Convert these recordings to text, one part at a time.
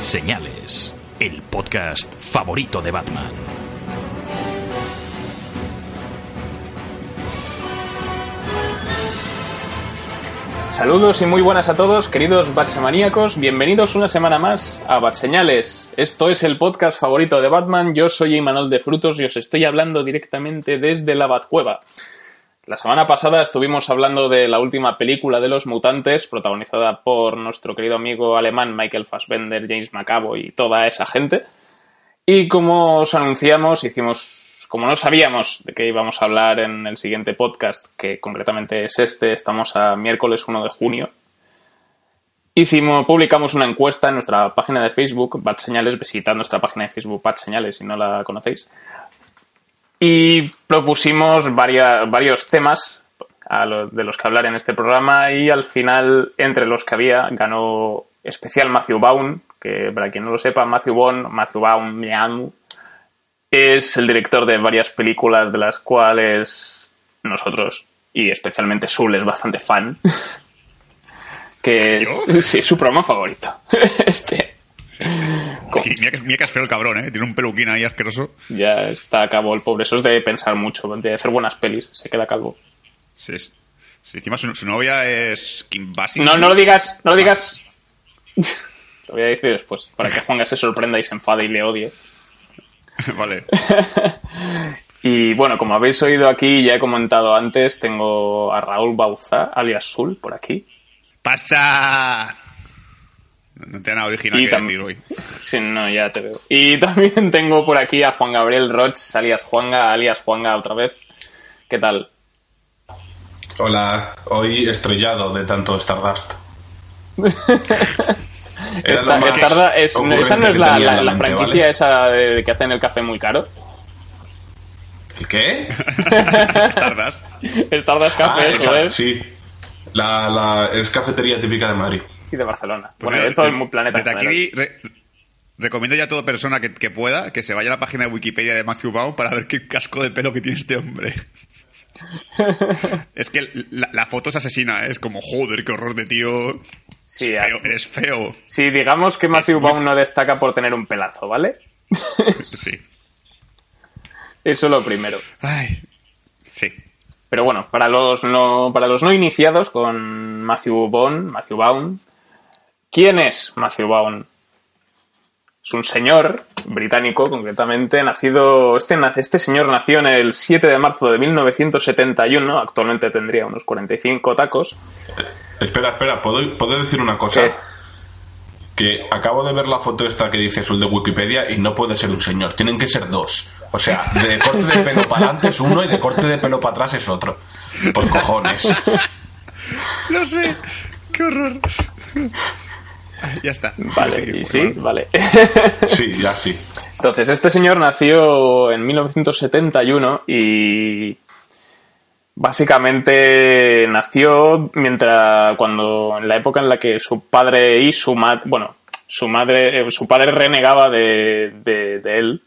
Señales, el podcast favorito de Batman. Saludos y muy buenas a todos, queridos Batsemaníacos. Bienvenidos una semana más a Batseñales. Esto es el podcast favorito de Batman. Yo soy Imanol de Frutos y os estoy hablando directamente desde la Batcueva. La semana pasada estuvimos hablando de la última película de los mutantes, protagonizada por nuestro querido amigo alemán Michael Fassbender, James McAvoy y toda esa gente. Y como os anunciamos, hicimos como no sabíamos de qué íbamos a hablar en el siguiente podcast, que concretamente es este, estamos a miércoles 1 de junio, hicimos, publicamos una encuesta en nuestra página de Facebook, Bad Señales, visitad nuestra página de Facebook Bad Señales si no la conocéis, y propusimos varios temas de los que hablar en este programa y al final, entre los que había, ganó especial Matthew Baum, que para quien no lo sepa, Matthew Bond, Matthew Baum, es el director de varias películas de las cuales nosotros, y especialmente Sul, es bastante fan. que es, sí, su programa favorito. este. Mira, que, es feo el cabrón, ¿eh? Tiene un peluquín ahí asqueroso. Ya está calvo el pobre. Eso es de pensar mucho, de hacer buenas pelis. Se queda calvo. Sí, sí encima su, novia es Kim Basinger. No, no lo digas, no lo digas. lo voy a decir después, para que Juanga se sorprenda y se enfade y le odie. vale. y bueno, como habéis oído aquí, ya he comentado antes, tengo a Raúl Bauza, alias Sul, por aquí. ¡Pasa! No te nada original que decir hoy. Sí, no, ya te veo. Y también tengo por aquí a Juan Gabriel Roch, alias Juanga, alias Juanga otra vez. ¿Qué tal? Hola, hoy estrellado de tanto Stardust. esa no es la, franquicia esa de que hacen el café muy caro. ¿El qué? Stardust. Stardust Café, ah, Sí. La, es cafetería típica de Madrid. Y de Barcelona. Pues bueno, de todo el planeta. Desde aquí recomiendo ya a toda persona que, pueda que se vaya a la página de Wikipedia de Matthew Baum para ver qué casco de pelo que tiene este hombre. es que la, foto es asesina, ¿eh? es como, joder, qué horror de tío. Sí, eres feo. Sí, digamos que Matthew Baum no destaca por tener un pelazo, ¿vale? sí. Eso lo primero. Ay, sí. Pero bueno, para los no, para los no iniciados con Matthew Baum, Matthew Baum, ¿quién es Matthew Baum? Es un señor británico, concretamente, nacido. Este, este señor nació en el 7 de marzo de 1971, actualmente tendría unos 45 tacos. Espera, espera, ¿puedo, ¿puedo decir una cosa? Que acabo de ver la foto esta que dice azul de Wikipedia y no puede ser un señor, tienen que ser dos. O sea, de corte de pelo para adelante es uno y de corte de pelo para atrás es otro. Por cojones. No sé, qué horror. Ya está. Vale, sí, vale. Sí, ya sí. Entonces, este señor nació en 1971 y Básicamente nació mientras cuando en la época en la que su padre y su madre, bueno, su madre, eh, su padre renegaba de, de, él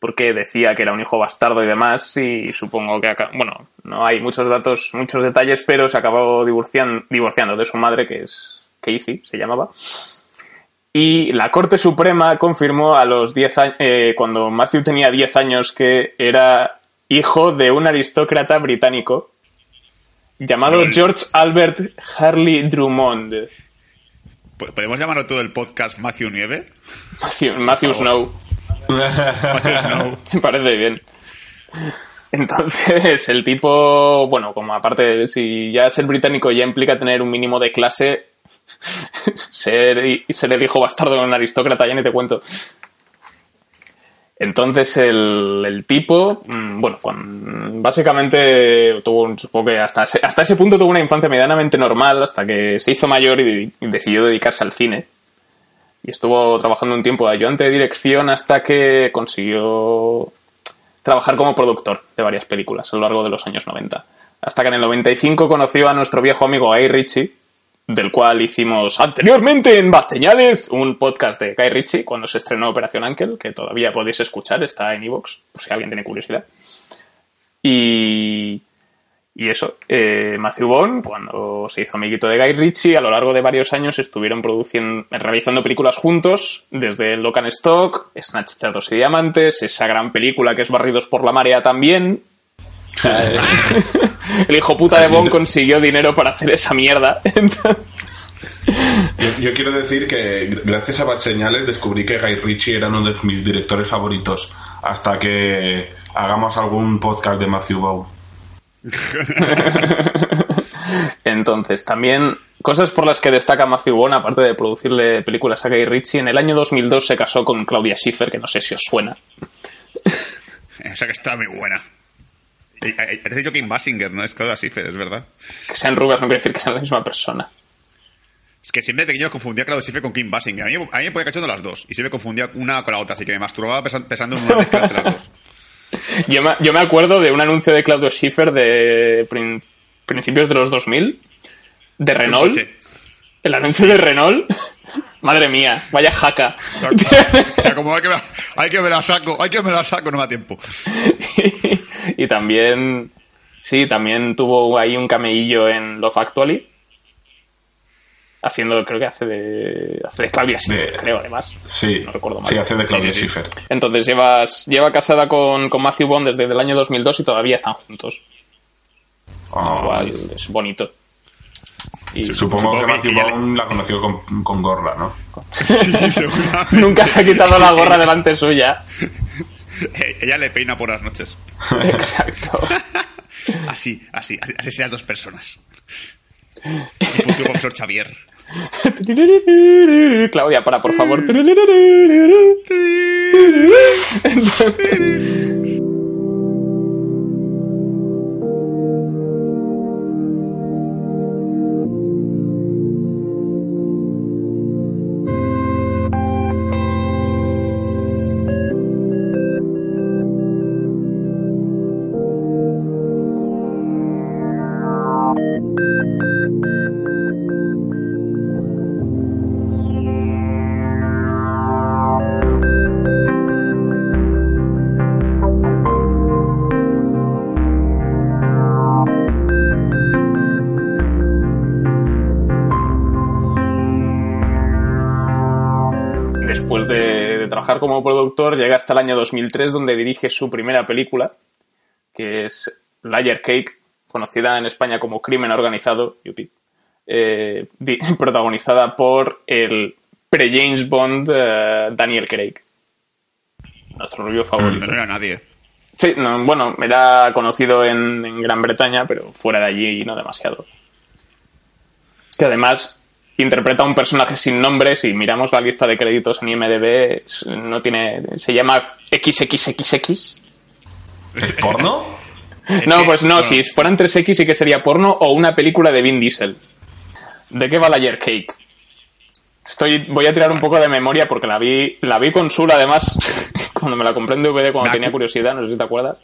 porque decía que era un hijo bastardo y demás y supongo que acá, bueno, no hay muchos datos, muchos detalles, pero se acabó divorciando, divorciando de su madre que es Casey, se llamaba. Y la Corte Suprema confirmó a los 10 años, eh, cuando Matthew tenía 10 años, que era hijo de un aristócrata británico llamado. George Albert Harley Drummond. Po- ¿Podemos llamarlo todo el podcast Matthew Nieve? Matthew, Matthew Snow. Matthew Snow. Me parece bien. Entonces, el tipo, bueno, como aparte, de- si ya ser británico ya implica tener un mínimo de clase, ser, ser el hijo bastardo de un aristócrata, ya ni te cuento. Entonces, el, tipo, mm, bueno, básicamente tuvo, supongo que hasta ese, hasta ese punto tuvo una infancia medianamente normal, hasta que se hizo mayor y, y decidió dedicarse al cine y estuvo trabajando un tiempo de ayudante de dirección hasta que consiguió trabajar como productor de varias películas a lo largo de los años 90. Hasta que en el 95 conoció a nuestro viejo amigo Guy Ritchie, del cual hicimos anteriormente en Bad Señales un podcast de Guy Ritchie cuando se estrenó Operación Ángel, que todavía podéis escuchar, está en iVoox, por si alguien tiene curiosidad. Y, y eso, eh, Matthew Vaughn, cuando se hizo amiguito de Guy Ritchie, a lo largo de varios años estuvieron produciendo, realizando películas juntos, desde Lock and Stock, Snatch Cerdos y Diamantes, esa gran película que es Barridos por la Marea también. El hijo puta de Bond consiguió dinero para hacer esa mierda. Entonces- Yo, yo quiero decir que gr- gracias a Bad Señales descubrí que Guy Ritchie era uno de mis directores favoritos hasta que hagamos algún podcast de Matthew Vaughn. Entonces, también cosas por las que destaca Matthew Vaughn, aparte de producirle películas a Guy Ritchie, en el año 2002 se casó con Claudia Schiffer, que no sé si os suena. Esa que está muy buena. Has dicho Kim Basinger, ¿no? Es Claudia Schiffer, es verdad. Que sean rubias no quiere decir que sean la misma persona. Es que siempre de pequeño confundía a Claudia Schiffer con Kim Basinger. A mí, a mí me ponía cachondo las dos. Y siempre confundía una con la otra, así que me masturbaba pensando en una mezcla entre las dos. Yo me, yo me acuerdo de un anuncio de Claudio Schiffer de prin- principios de los 2000, de Renault. coche. El anuncio de Renault. Madre mía, vaya jaca. Como hay que, me, hay que me la saco, hay que me la saco, no me da tiempo. y también, sí, también tuvo ahí un cameillo en Love Actually. Haciendo, creo que hace de, hace de Claudia Schiffer, De- creo, además. Sí, No recuerdo mal. sí, hace de Claudia Sí, sí, sí. Schiffer. Entonces llevas, lleva casada con, con Matthew Bond desde el año 2002 y todavía están juntos. Cual es bonito. Y Supongo, Supongo que que Matthew Vaughn la conoció con, con gorra, ¿no? Sí, nunca se ha quitado la gorra delante suya. Ella le peina por las noches. Exacto. Así, así, así, sean dos personas. El futuro profesor Xavier. Claudia, para, por favor. Productor, llega hasta el año 2003 donde dirige su primera película, que es Layer Cake, conocida en España como Crimen Organizado, eh, protagonizada por el pre-James Bond eh, Daniel Craig. Nuestro rubio favorito. No era nadie. Sí, no, bueno, era conocido en, en Gran Bretaña, pero fuera de allí no demasiado. Que además interpreta a un personaje sin nombre. Si miramos la lista de créditos en IMDb, no tiene, se llama XXXX. ¿Es porno? No, pues no, si fueran 3X sí que sería porno o una película de Vin Diesel. ¿De qué va la Layer Cake? Estoy, voy a tirar un poco de memoria porque la vi, la vi con Sul además cuando me la compré en DVD cuando tenía curiosidad, no sé si te acuerdas.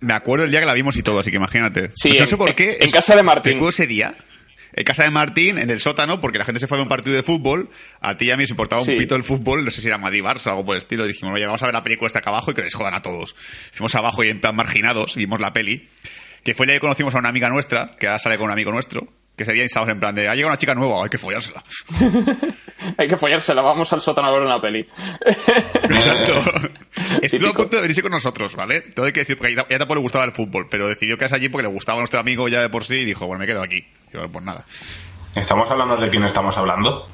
Me acuerdo el día que la vimos y todo, así que imagínate. Sí, Pues no en- sé por qué. en casa de Martín. Ese día. En casa de Martín, en el sótano, porque la gente se fue a un partido de fútbol. A ti y a mí nos importaba Sí. un pito el fútbol, no sé si era Madrid Barça o algo por el estilo. Dijimos, oye, vamos a ver la película esta acá abajo y que les jodan a todos. Fuimos abajo y en plan marginados, vimos la peli. Que fue día que conocimos a una amiga nuestra, que ahora sale con un amigo nuestro, Que ese día estábamos en plan de, ha llegado una chica nueva, hay que follársela. Hay que follársela, vamos al sótano a ver una peli. Exacto. Estuvo a punto de venirse con nosotros, ¿vale? Todo hay que decir, porque ya ya tampoco le gustaba el fútbol, pero decidió quedarse allí porque le gustaba a nuestro amigo ya de por sí y dijo, bueno, me quedo aquí. Y bueno, pues nada. ¿Estamos hablando de quién estamos hablando?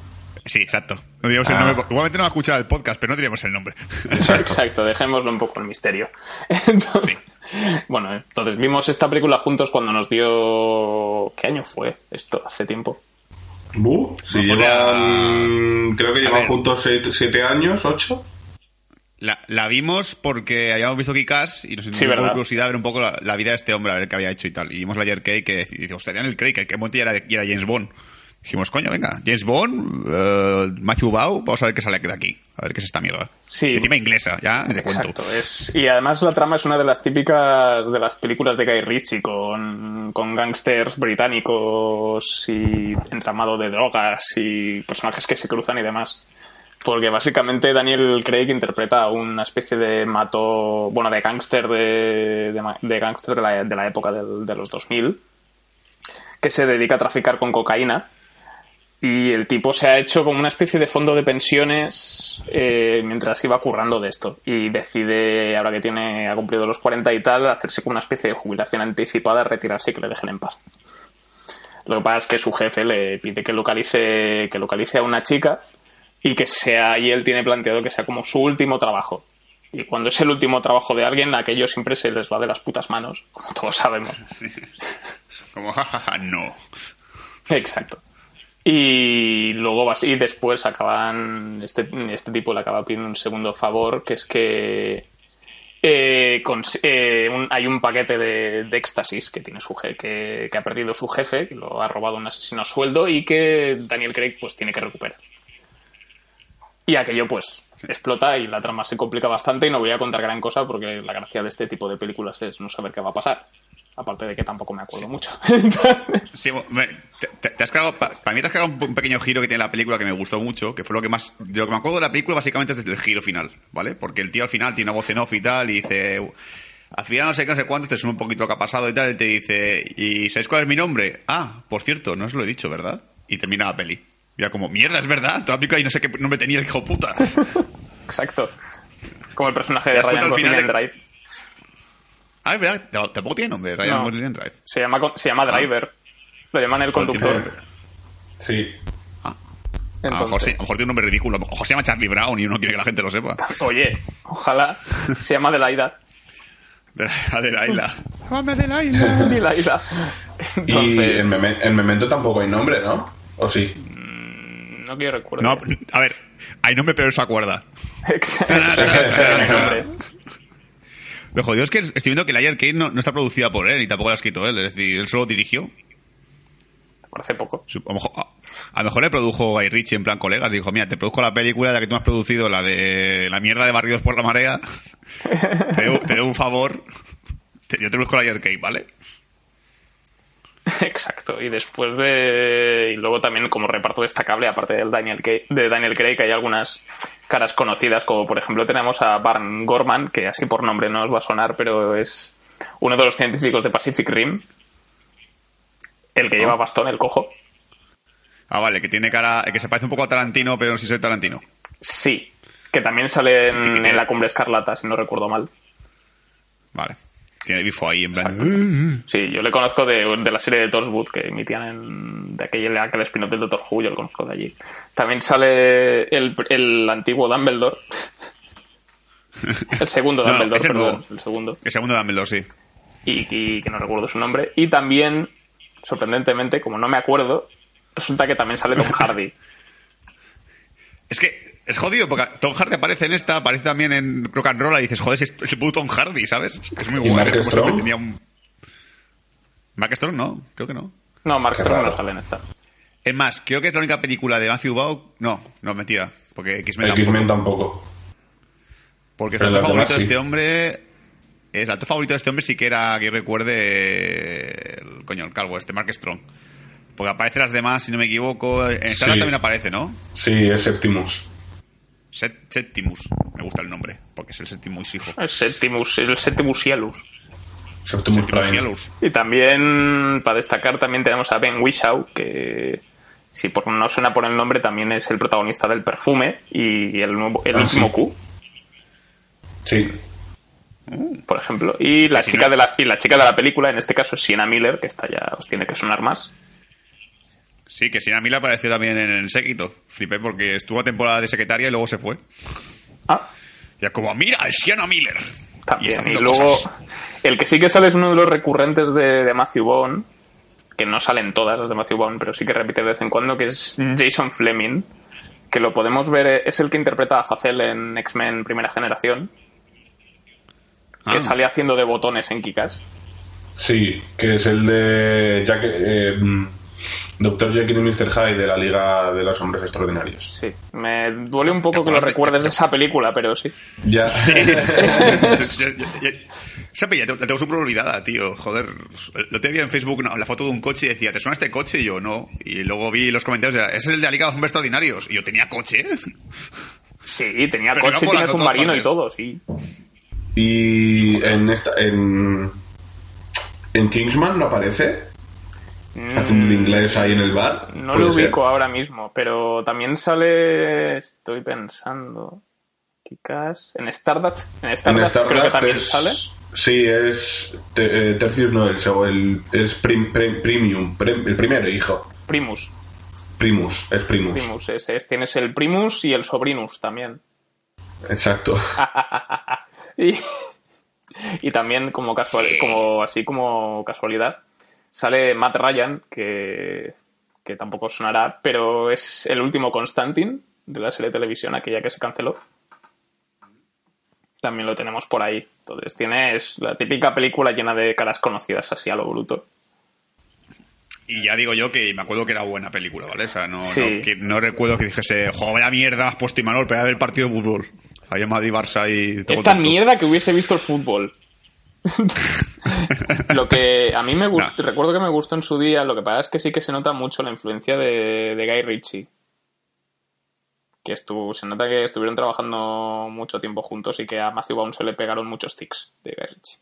Sí, exacto. No diríamos el Ah. nombre. Igualmente no va a escuchar el podcast, pero no diríamos el nombre. Exacto, dejémoslo un poco el misterio. Entonces, Bueno, entonces vimos esta película juntos cuando nos dio... ¿Qué año fue esto? Hace tiempo. Si Mejor llevan. Creo que A llevan juntos siete, siete años, ocho. La, la vimos porque habíamos visto Kikas y nos dio curiosidad ver un poco la, la vida de este hombre, a ver qué había hecho y tal. Y vimos la Craig que dice, hostia, Daniel Craig, que que monte era, y era James Bond. Dijimos, coño, venga, James Bond, eh, Matthew Bau, vamos a ver qué sale de aquí. A ver qué es esta mierda. Sí. Y encima inglesa, ya, ni te cuento. Es, y además la trama es una de las típicas de las películas de Guy Ritchie con, con gángsters británicos y entramado de drogas y personajes que se cruzan y demás. Porque básicamente Daniel Craig interpreta a una especie de mato, bueno, de gángster de, de, de gángster de la, de la época de los 2000 que se dedica a traficar con cocaína y el tipo se ha hecho como una especie de fondo de pensiones eh, mientras iba currando de esto. Y decide, ahora que tiene, ha cumplido los 40 y tal, hacerse como una especie de jubilación anticipada, retirarse y que le dejen en paz. Lo que pasa es que su jefe le pide que localice, que localice a una chica y que sea, y él tiene planteado que sea como su último trabajo. Y cuando es el último trabajo de alguien, aquello siempre se les va de las putas manos, como todos sabemos. Como, jajaja, no. Exacto. Y luego y después acaban este, este tipo le acaba pidiendo un segundo favor que es que eh, eh, un- hay un paquete de, de éxtasis que tiene su je- que, que ha perdido su jefe que lo ha robado un asesino a sueldo y que Daniel Craig pues tiene que recuperar y aquello pues explota y la trama se complica bastante y no voy a contar gran cosa porque la gracia de este tipo de películas es no saber qué va a pasar aparte de que tampoco me acuerdo mucho Sí, te, has cargado, pa- para mí te has cargado un, un pequeño giro que tiene la película que me gustó mucho, que fue lo que más, de lo que me acuerdo de la película básicamente es desde el giro final, ¿vale? Porque el tío al final tiene una voz en off y tal, y dice, al final no sé qué, no sé cuánto, te suma un poquito lo que ha pasado y tal, y te dice, ¿y sabéis cuál es mi nombre? Ah, por cierto, no os lo he dicho, ¿verdad? Y termina la peli. Y era como, mierda, es verdad, toda y no sé qué nombre tenía el hijo puta. Exacto. Es como el personaje de Ryan Gosling en de- Drive. ah, es verdad, tampoco tiene nombre, Ryan No. Gosling en Drive. Se llama, se llama Driver. Lo llaman el conductor. Sí. A lo, mejor, sí, a lo mejor tiene un nombre ridículo, a lo mejor se llama Charlie Brown y uno quiere que la gente lo sepa. Oye, ojalá se llama Delaida. De la, de la isla. Delaida. Y Entonces, en, Meme- en Memento tampoco hay nombre, ¿no? ¿O sí? No quiero recuerdo. No, a ver, hay nombre, pero se acuerda. Exacto. Lo jodido es que estoy viendo que la Ayer Kane no, no está producida por él y tampoco la ha escrito él. Es decir, él solo dirigió. Por hace poco. A lo mejor, a- a lo mejor le produjo Guy Ritchie en plan colegas. Dijo, mira, te produzco la película de la que tú me has producido, la de la mierda de Barridos por la Marea. te, debo, te debo un favor. Te- yo te produzco la Ayer Kane, ¿vale? Exacto. Y después de. Y luego también, como reparto destacable, aparte del Daniel Craig, de Daniel Craig, hay algunas caras conocidas, como por ejemplo tenemos a Barn Gorman, que así por nombre no os va a sonar, pero es uno de los científicos de Pacific Rim. El que lleva Oh. bastón, el cojo. Ah, vale, que tiene cara, que se parece un poco a Tarantino, pero no sé si soy Tarantino. Sí. Que también sale en, en la cumbre escarlata, si no recuerdo mal. Vale. Tiene bifo ahí en plan. Sí, yo le conozco de, de la serie de Torchwood que emitían en, de aquel, aquel spin-off del Doctor Who, yo lo conozco de allí. También sale el, el antiguo Dumbledore. El segundo No, Dumbledore, perdón, nuevo. el segundo. El segundo Dumbledore, sí. Y, y que no recuerdo su nombre. Y también, sorprendentemente, como no me acuerdo, resulta que también sale Tom Hardy. Es que es jodido, porque Tom Hardy aparece en esta, aparece también en Rock and Roll y dices, joder, es es el puto Tom Hardy, ¿sabes? Es muy ¿Y guay. Mark es como Strong? tenía un... Mark Strong no, creo que no. No, Mark Qué Strong raro. no sale en esta. Es más, creo que es la única película de Matthew Vaughn... No, no, mentira, porque X-Men tampoco. X-Men tampoco. Porque el actor favorito de sí. este hombre... Es, el actor favorito de este hombre sí que era, que recuerde... El, coño, el calvo este, Mark Strong. Porque aparece las demás, si no me equivoco. En Star Sí. también aparece, ¿no? Sí, es Septimus. Set- Septimus. Me gusta el nombre, porque es el Septimus hijo. El Septimus, el Septimus Cielus. Septimus Septimus. Y también, para destacar, también tenemos a Ben Whishaw, que si por, no suena por el nombre, también es el protagonista del perfume y el, nuevo, el Ah, último sí. Q, Sí. por ejemplo. Y la, chica de la, y la chica de la película, en este caso es Sienna Miller, que esta ya os tiene que sonar más. Sí, que Sienna Miller apareció también en el séquito. Flipé porque estuvo a temporada de secretaria y luego se fue. Ah, Ya como, mira, es Sienna Miller. También. Y, luego, cosas. el que sí que sale es uno de los recurrentes de, de Matthew Vaughn, que no salen todas las de Matthew Vaughn, pero sí que repite de vez en cuando, que es Jason Fleming, que lo podemos ver, eh, es el que interpreta a Facel en X-Men Primera Generación, que Ah. sale haciendo de botones en Kikas. Sí, que es el de Jack, eh, Dr. Jekyll y Mr. Hyde de la Liga de los Hombres Extraordinarios. Sí, me duele un poco ¿Te que lo recuerdes de esa película, pero sí. Ya. Ya- Esa te- la tengo súper olvidada, tío. Joder. Lo tenía en Facebook no, la foto de un coche y decía, ¿te suena este coche? Y yo, no. Y luego vi los comentarios, ese es el de la Liga de los Hombres Extraordinarios. Y yo, ¿tenía coche? Sí, tenía Pero coche, iba tiene volando a todas submarino y todo, sí. y en esta. En, en Kingsman no aparece. Haciendo de inglés ahí en el bar. Mm, No lo ser. ubico ahora mismo, pero también sale. Estoy pensando. Quizás. En Stardust. En En Stardust, creo que Stardust también es- sale. Sí, es. te- eh, Tercius no, el, seg- el- es prim- prim- Premium. prim- el primero, hijo. Primus. Primus, es Primus. Primus. Ese es, tienes el Primus y el Sobrinus también. Exacto. Y, y también, como, casual, como así como casualidad, sale Matt Ryan, que, que tampoco sonará, pero es el último Constantine de la serie de televisión, aquella que se canceló. También lo tenemos por ahí. Entonces, tienes la típica película llena de caras conocidas así a lo bruto. Y ya digo yo que me acuerdo que era buena película, ¿vale? O sea, no, Sí. no, que no recuerdo que dijese, joder, mierda, has puesto Imanol ver el partido de fútbol. En Madrid, Barça y todo Esta tonto. mierda que hubiese visto el fútbol. lo que a mí me gustó, recuerdo que me gustó en su día, lo que pasa es que sí que se nota mucho la influencia de, de Guy Ritchie. Que estuvo, se nota que estuvieron trabajando mucho tiempo juntos y que a Matthew Vaughn se le pegaron muchos tics de Guy Ritchie.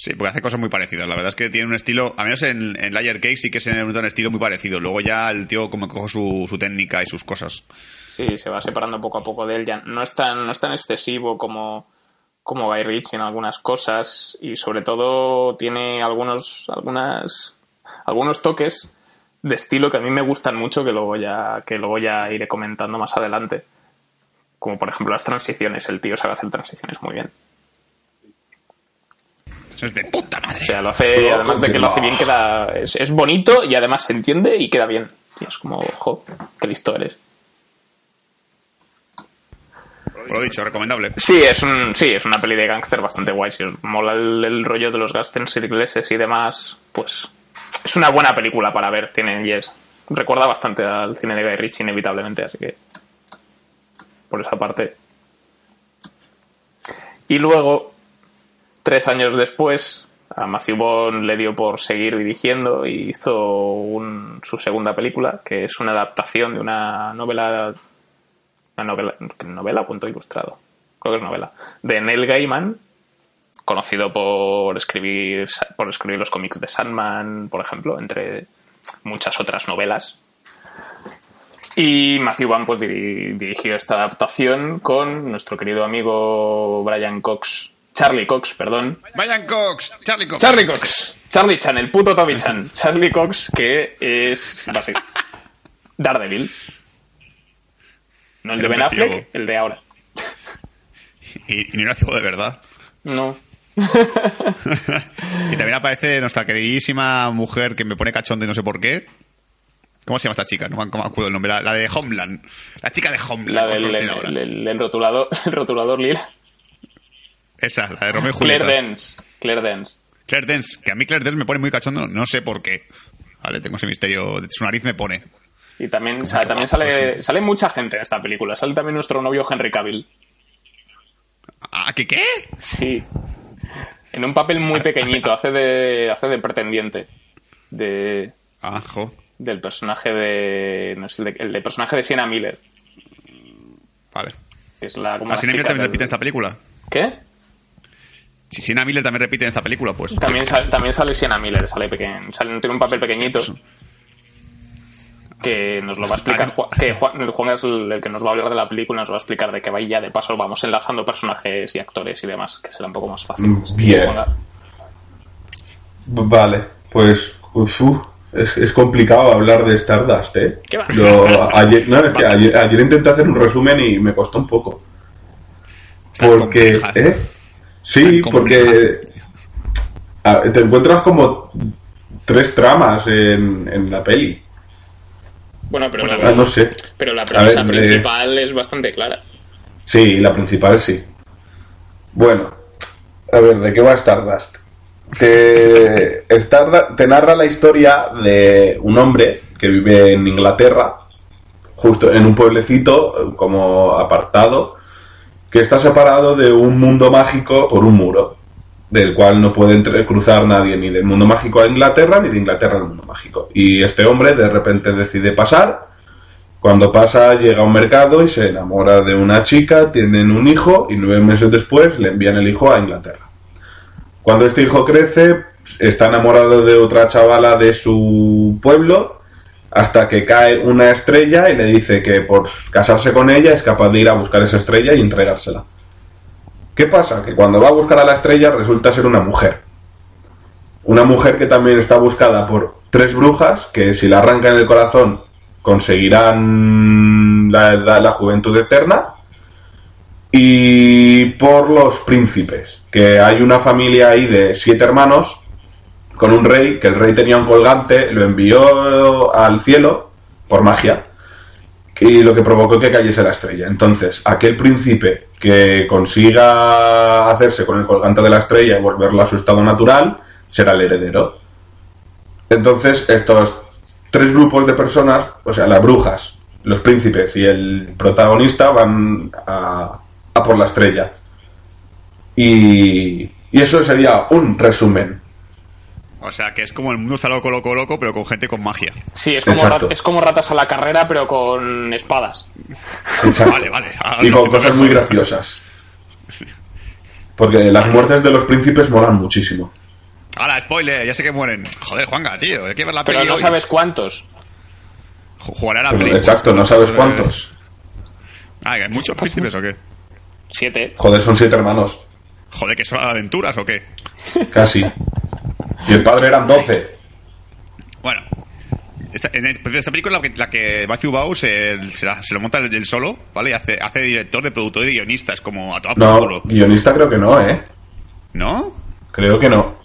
Sí, porque hace cosas muy parecidas. La verdad es que tiene un estilo, a menos en, en Layer Cake sí que se nota un estilo muy parecido. Luego ya el tío como coge su, su técnica y sus cosas. Sí, se va separando poco a poco de él. Ya no es tan, no es tan excesivo como, como Guy Ritchie en algunas cosas y sobre todo tiene algunos, algunas, algunos toques de estilo que a mí me gustan mucho que luego ya, que luego ya iré comentando más adelante. Como por ejemplo las transiciones. El tío sabe hacer transiciones muy bien. Es de puta madre. O sea, lo hace, además de que lo hace bien, queda, es, es bonito y además se entiende y queda bien. Y es como, ojo, qué listo eres. Por lo dicho, recomendable. Sí, es un, sí, es una peli de gángster bastante guay. Si os mola el, rollo de los gángsters ingleses y demás, pues es una buena película para ver. Tiene, y es- recuerda bastante al cine de Guy Ritchie, inevitablemente, así que por esa parte. Y luego, tres años después, a Matthew Vaughn le dio por seguir dirigiendo y hizo un- su segunda película, que es una adaptación de una novela una novela, novela o cuento ilustrado, creo que es novela, de Neil Gaiman, conocido por escribir, por escribir los cómics de Sandman, por ejemplo, entre muchas otras novelas. Y Matthew Vaughn pues, diri- dirigió esta adaptación con nuestro querido amigo Brian Cox, Charlie Cox, perdón, Brian Cox, Charlie Cox. Charlie Cox. Charlie Chan, el puto Toby Chan. Charlie Cox, que es Daredevil. No el de Ben Affleck, ciego. el de ahora. Y, y no era ciego de verdad. No. Y también aparece nuestra queridísima mujer que me pone cachondo y no sé por qué. ¿Cómo se llama esta chica? No me acuerdo el nombre. La, la de Homeland. La chica de Homeland. La ¿cómo del el, el- el- rotulador, rotulador lila. Esa, la de Romeo y Claire Julieta. Dance. Claire Dance. Claire Dance. Que a mí Claire Dance me pone muy cachondo, no sé por qué. Vale, tengo ese misterio. Su nariz me pone. Y también, sa- también sale, sale mucha gente en esta película. Sale también nuestro novio Henry Cavill. ¿Ah, qué qué? Sí. En un papel muy pequeñito. Hace de, hace de pretendiente. De, Ah, jo. del personaje de. No sé, el de, el de personaje de Sienna Miller. Vale. Es la, ¿Así la Miller también repite esta película? ¿Qué? Si Sienna Miller también repite en esta película, pues. También, sale, también sale Sienna Miller, sale pequeño, sale, tiene un papel pequeñito que nos lo va a explicar Juan, que Juan, Juan, es el, que nos va a hablar de la película, nos va a explicar de qué va y ya de paso vamos enlazando personajes y actores y demás, que será un poco más fácil. Bien. Vale, pues uf, es, es, complicado hablar de Stardust, ¿eh? ¿Qué va? Lo, ayer, no, es que ayer, ayer, intenté hacer un resumen y me costó un poco. Porque, ¿eh? Sí, porque a, te encuentras como tres tramas en, en la peli. Bueno, pero, la, no sé. pero la premisa ver, principal eh, es bastante clara. Sí, la principal sí. Bueno, a ver, ¿de qué va Stardust? Te, Stardust, te narra la historia de un hombre que vive en Inglaterra, justo en un pueblecito como apartado, que está separado de un mundo mágico por un muro, del cual no puede cruzar nadie ni del mundo mágico a Inglaterra ni de Inglaterra al mundo mágico. Y este hombre de repente decide pasar. Cuando pasa llega a un mercado y se enamora de una chica, tienen un hijo y nueve meses después le envían el hijo a Inglaterra. Cuando este hijo crece, está enamorado de otra chavala de su pueblo hasta que cae una estrella y le dice que por casarse con ella es capaz de ir a buscar esa estrella y entregársela. ¿Qué pasa? Que cuando va a buscar a la estrella resulta ser una mujer. Una mujer que también está buscada por tres brujas que si la arrancan el corazón conseguirán la, la, la juventud eterna. Y por los príncipes, que hay una familia ahí de siete hermanos con un rey, que el rey tenía un colgante, lo envió al cielo por magia y lo que provocó que cayese la estrella. Entonces, aquel príncipe que consiga hacerse con el colgante de la estrella y volverlo a su estado natural será el heredero. Entonces, estos tres grupos de personas, o sea, las brujas, los príncipes y el protagonista van a, a por la estrella. Y, y eso sería un resumen. O sea, que es como el mundo está loco, loco, loco, pero con gente con magia. Sí, es como, rat, es como ratas a la carrera, pero con espadas. Exacto. Vale, vale. Ah, y con cosas muy graciosas. Porque las muertes de los príncipes molan muchísimo. ¡Hala, spoiler! Ya sé que mueren. Joder, Juanga, tío. Hay que ver la Pero peli no hoy. sabes cuántos. Jugaré a la peli. exacto, no sabes cuántos. Ah, ¿hay muchos príncipes o qué? Siete. Joder, son siete hermanos. Joder, ¿que son aventuras o qué? Casi. Y el padre eran doce. Bueno. Esta, en esta película la que, la que Matthew Bau se, se, la, se, lo monta él el solo, ¿vale? Y hace, hace de director, de productor y de guionista. Es como a toda No, guionista creo que no, ¿eh? ¿No? Creo que no.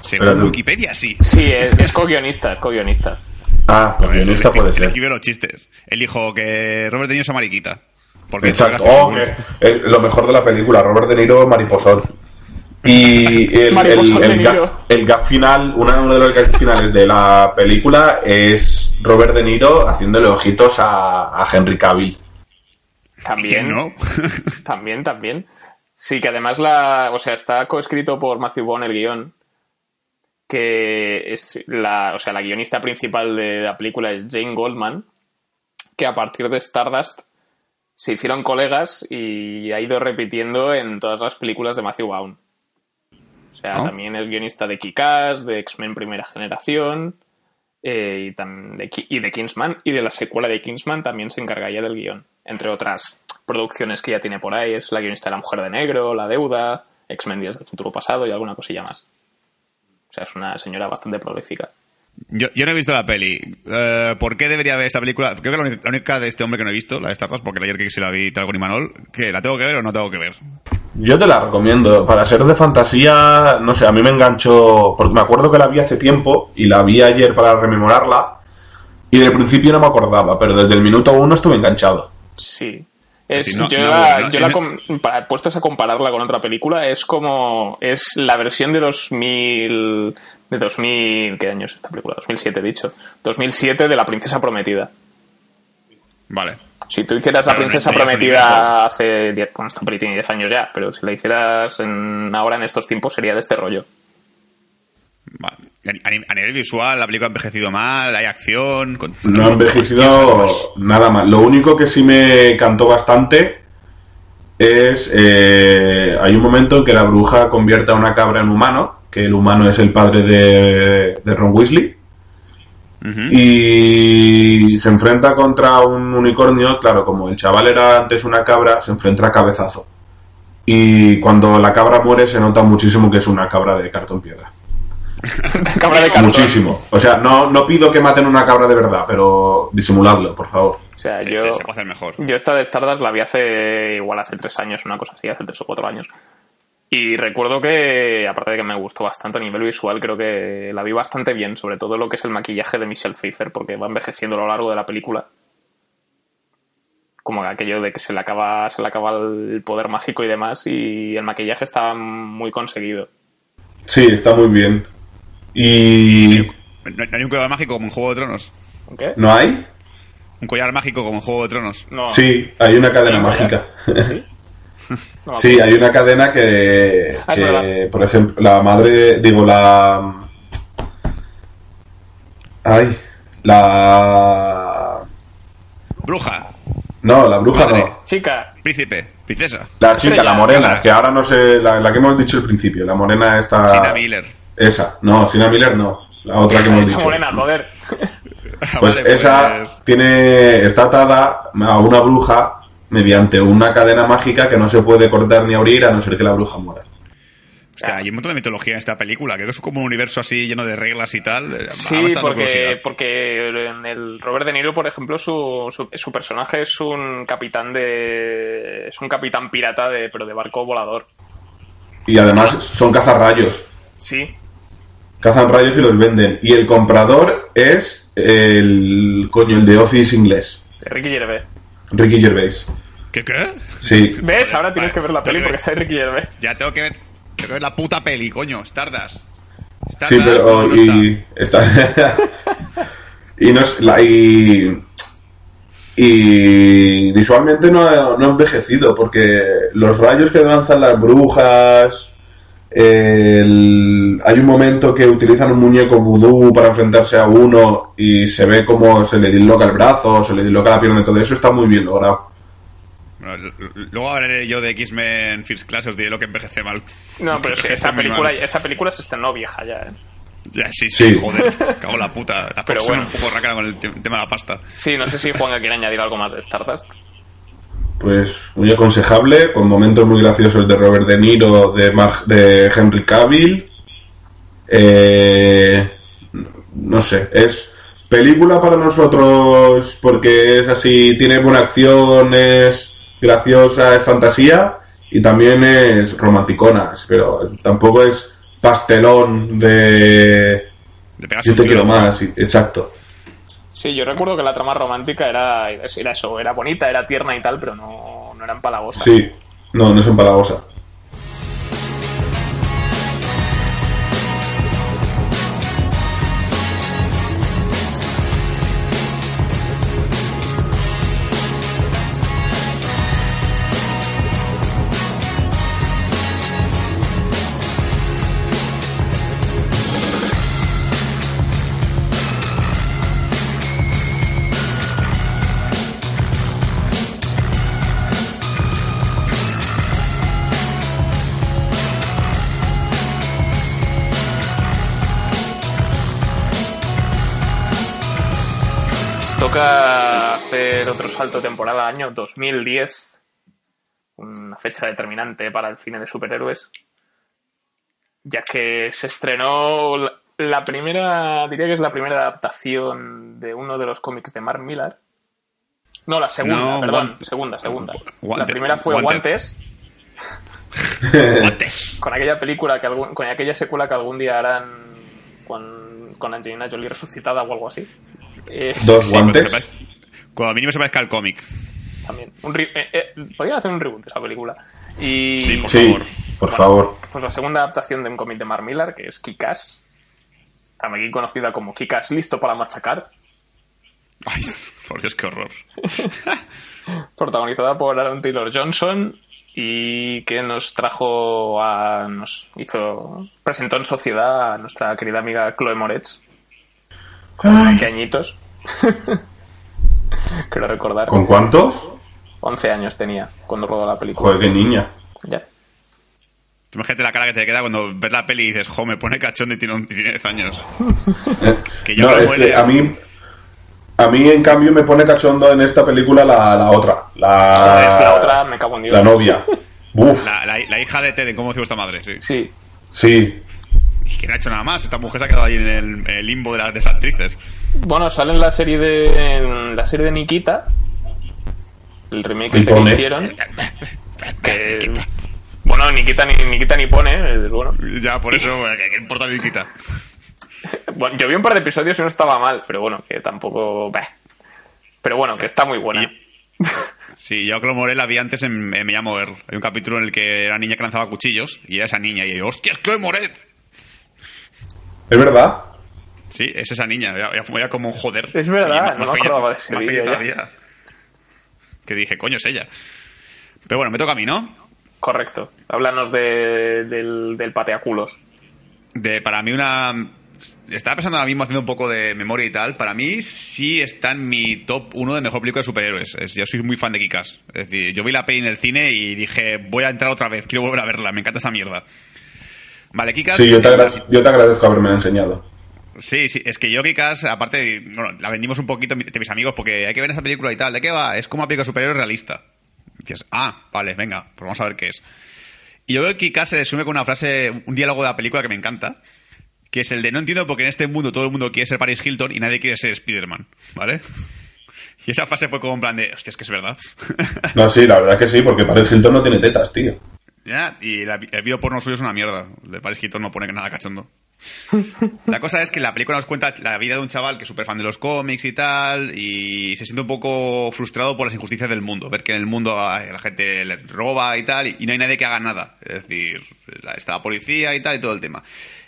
Según Pero, Wikipedia, sí. Sí, es, es co-guionista, es co-guionista. Ah, pues guionista puede ser. Escribe los chistes. Él dijo que Robert De Niro es mariquita. Porque Exacto. Oh, que, el, lo mejor de la película, Robert De Niro mariposón. Y el, el, el, gag, el, gag, final, uno de los gags finales de la película es Robert De Niro haciéndole ojitos a, a Henry Cavill. También, no? también, también. Sí, que además la, o sea, está coescrito por Matthew Bond el guion, que es la, o sea, la guionista principal de la película es Jane Goldman, que a partir de Stardust se hicieron colegas y ha ido repitiendo en todas las películas de Matthew Vaughn. Sea, ¿Oh? también es guionista de Kick-Ass, de X-Men Primera Generación eh, y, de, y, de, Kingsman. Y de la secuela de Kingsman también se encargaría del guion. Entre otras producciones que ya tiene por ahí, es la guionista de La Mujer de Negro, La Deuda, X-Men Días del Futuro Pasado y alguna cosilla más. O sea, es una señora bastante prolífica. Yo, yo, no he visto la peli. Uh, ¿Por qué debería ver esta película? Creo que la única, la única, de este hombre que no he visto, la de Stardust, porque ayer que se la vi tal con Imanol, que la tengo que ver o no tengo que ver. Yo te la recomiendo. Para ser de fantasía, no sé, a mí me enganchó, porque me acuerdo que la vi hace tiempo y la vi ayer para rememorarla y del principio no me acordaba, pero desde el minuto uno estuve enganchado. Sí. Es, no, yo no, la, no, yo la com, para, puestos a compararla con otra película, es como. Es la versión de 2000. De 2000. ¿Qué año es esta película? 2007, dicho. 2007 de La Princesa Prometida. Vale. Si tú hicieras La Princesa Prometida hace. 10, bueno, esto tiene 10 años ya, pero si la hicieras en, ahora en estos tiempos sería de este rollo. A nivel visual, la película ha envejecido mal, hay acción. Con, no ha envejecido nada mal. Lo único que sí me cantó bastante es... eh, hay un momento en que la bruja convierte a una cabra en humano, que el humano es el padre de, de Ron Weasley, y se enfrenta contra un unicornio, claro, como el chaval era antes una cabra, se enfrenta a cabezazo. Y cuando la cabra muere se nota muchísimo que es una cabra de cartón piedra. Cabra de cartón. Muchísimo. O sea, no, no pido que maten una cabra de verdad, pero disimuladlo, por favor. O sea, Sí, yo, sí, se puede hacer mejor. yo esta de Stardust la vi hace igual hace tres años, una cosa así, hace tres o cuatro años. Y recuerdo que, aparte de que me gustó bastante a nivel visual, creo que la vi bastante bien, sobre todo lo que es el maquillaje de Michelle Pfeiffer, porque va envejeciendo a lo largo de la película. Como aquello de que se le acaba, se le acaba el poder mágico y demás, y el maquillaje está muy conseguido. Sí, está muy bien. ¿Y ¿No, no hay un collar mágico como en Juego de Tronos? ¿Qué? no hay? Un collar mágico como en Juego de Tronos. No. Sí, hay una cadena ¿Hay un mágica. No Sí, hay una cadena que, Ah, que, por ejemplo, la madre, digo, la... Ay, la... Bruja, No, la bruja Madre. no. Chica, príncipe, princesa. La chica, Estrella, la morena, cámara. que ahora no sé, la, la que hemos dicho al principio, la morena está... Sina Miller. Esa, no, Sina Miller no, la otra que hemos dicho. morena, joder. Pues Vale, esa pues- tiene está atada a una bruja mediante una cadena mágica que no se puede cortar ni abrir a no ser que la bruja muera. Hostia, hay un montón de mitología en esta película, que es como un universo así lleno de reglas y tal. eh, Sí, porque, porque en el Robert De Niro, por ejemplo, su, su, su personaje es un capitán de. es un capitán pirata de, pero de barco volador. Y además son cazarrayos. Sí. Cazan rayos y los venden. Y el comprador es el coño, el de Office inglés. Ricky Gervais. Ricky Gervais. ¿Qué qué? Sí. ¿Ves? Ahora tienes que ver la peli porque sale Ricky Gervais. Ya tengo que ver, tengo que ver la puta peli, coño, Stardust. Sí, pero no, no y está y no es la y y visualmente no ha, no ha envejecido porque los rayos que lanzan las brujas el- hay un momento que utilizan un muñeco vudú para enfrentarse a uno y se ve como se le disloca el brazo, se le disloca la pierna y todo eso está muy bien logrado. Bueno, luego hablaré yo de X-Men First Class, os diré lo que envejece mal. No, pero es que esa película, mal. esa película se estrenó vieja ya, ¿eh? Ya, sí, sí, Sí. joder, cago en la puta. La Pero bueno. un poco rácana con el te- tema de la pasta. Sí, no sé si Juan quiere añadir algo más de Stardust. Pues muy aconsejable, con momentos muy graciosos de Robert De Niro, de, Mar- de Henry Cavill. Eh, no sé, es película para nosotros porque es así, tiene buena acción, es graciosa, es fantasía y también es romanticona, pero tampoco es pastelón de De yo te quiero más, exacto. Sí, yo recuerdo que la trama romántica era, era eso, era bonita, era tierna y tal, pero no, no era empalagosa. Sí, no, no es empalagosa. Salto temporal al año 2010, una fecha determinante para el cine de superhéroes, ya que se estrenó la- la primera, diría que es la primera adaptación de uno de los cómics de Mark Millar. No, la segunda, No, perdón, segunda, segunda. la Wanted, primera fue Wanted. Guantes, Guantes. con aquella película que algún, con aquella secuela que algún día harán con, con Angelina Jolie resucitada o algo así. Eh, Dos guantes. Cuando mínimo se parezca al cómic. también. Un eh, eh, podrían hacer un reboot de esa película. Y Sí, por Sí, favor. por Bueno, favor. Pues la segunda adaptación de un cómic de Mark Millar, que es Kikas, también conocida como Kikas listo para machacar, Ay, por Dios, qué horror. protagonizada por Aaron Taylor Johnson y que nos trajo a nos hizo presentó en sociedad a nuestra querida amiga Chloe Moretz con 11 añitos quiero recordar ¿Con cuántos? 11 años tenía cuando rodó la película. Joder, qué niña. Ya. Imagínate la cara que te queda cuando ves la peli y dices, jo, me pone cachondo y tiene, un- y tiene 10 años. Eh, Que yo no, es que a mí, a mí en cambio me pone cachondo en esta película la, la otra, la, Joder, la otra, me cago en Dios. la novia. Uf, La, la- la hija de Ted, cómo decimos esta madre, sí. Sí. sí. Y que no ha hecho nada más. Esta mujer se ha quedado ahí en el, en el limbo de las, de esas actrices. Bueno, sale en la serie de en la serie de Nikita. El remake este que pone. hicieron. que- bueno, Nikita ni, Nikita ni pone, es bueno. Ya, por eso, que, que importa ni quita. Bueno, Yo vi un par de episodios y no estaba mal, pero bueno, que tampoco... bah. Pero bueno, que está muy buena. Y- Sí, yo a Clo Morel la vi antes en, en Me llamo Earl. Hay un capítulo en el que era niña que lanzaba cuchillos y era esa niña. Y yo, ¡hostia, es Chloe Moret! ¿Es verdad? Sí, es esa niña. Era, era- como un joder. Es verdad, más- no más me pequeña- acordaba de ese más vídeo pequeña todavía. Que dije, coño, es ella. Pero bueno, me toca a mí, ¿no? Correcto. Háblanos de, del, del pateaculos. De, para mí una... Estaba pensando ahora mismo haciendo un poco de memoria y tal. Para mí sí está en mi top 1 de mejor película de superhéroes. Es- yo soy muy fan de Kikas. Es decir, yo vi la peli en el cine y dije, voy a entrar otra vez, quiero volver a verla, me encanta esa mierda. Vale, Kikas... Sí, yo te, agra- yo te agradezco haberme enseñado. Sí, sí, es que yo Kikas, aparte, bueno, la vendimos un poquito de mis amigos porque hay que ver esa película y tal. ¿De qué va? Es como película superior realista. Y dices, ah, vale, venga, pues vamos a ver qué es. Y yo creo que Kikas se resume con una frase, un diálogo de la película que me encanta, que es el de no entiendo porque en este mundo todo el mundo quiere ser Paris Hilton y nadie quiere ser Spider-Man, ¿vale? Y esa frase fue como en plan de, hostia, es que es verdad. No, sí, la verdad que sí, porque Paris Hilton no tiene tetas, tío. Ya, y la- el video porno suyo es una mierda. El de Paris Hilton no pone nada cachondo. La cosa es que la película nos cuenta la vida de un chaval que es súper fan de los cómics y tal, y se siente un poco frustrado por las injusticias del mundo. Ver que en el mundo la gente le roba y tal, y no hay nadie que haga nada. Es decir, está la policía y tal, y todo el tema.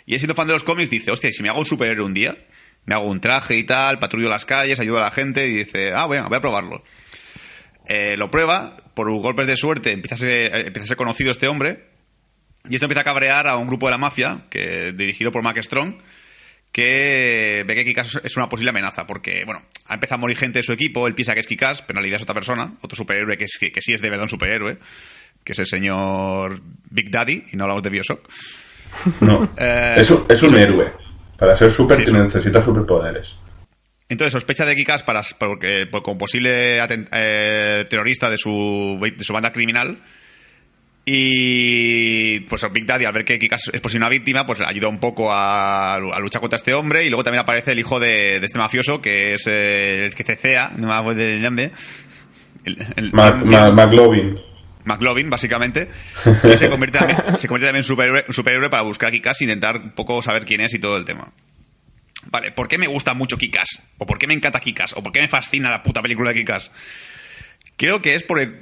Y él siendo fan de los cómics dice, hostia, si me hago un superhéroe un día, me hago un traje y tal, patrullo las calles, ayudo a la gente, y dice, ah, bueno, voy a probarlo. Eh, lo prueba, por golpes de suerte empieza a, ser, eh, empieza a ser conocido este hombre, y esto empieza a cabrear a un grupo de la mafia, que dirigido por Mac Strong, que ve que Kikas es una posible amenaza, porque, bueno, ha empezado a morir gente de su equipo, él piensa que es Kikas, pero en realidad es otra persona, otro superhéroe que, es, que, que sí es de verdad un superhéroe, que es el señor Big Daddy, y no hablamos de Bioshock. No. Eh, es, un, es un héroe. Para ser super Sí, necesita superpoderes. Entonces sospecha de Kikas para, porque, por- como posible eh, terrorista de su, de su banda criminal. Y pues Big Daddy, al ver que Kikas es posible una víctima, pues le ayuda un poco a, a luchar contra este hombre. Y luego también aparece el hijo de, de este mafioso, que es eh, el que cecea, no me acuerdo del nombre. El, el- Mac- el- Ma- McLovin. McLovin, básicamente. Y se convierte también, se convierte también en superhéroe, superhéroe para buscar a Kikas e intentar un poco saber quién es y todo el tema. Vale, ¿por qué me gusta mucho Kikas? ¿O por qué me encanta Kikas? ¿O por qué me fascina la puta película de Kikas? Creo que es por... el-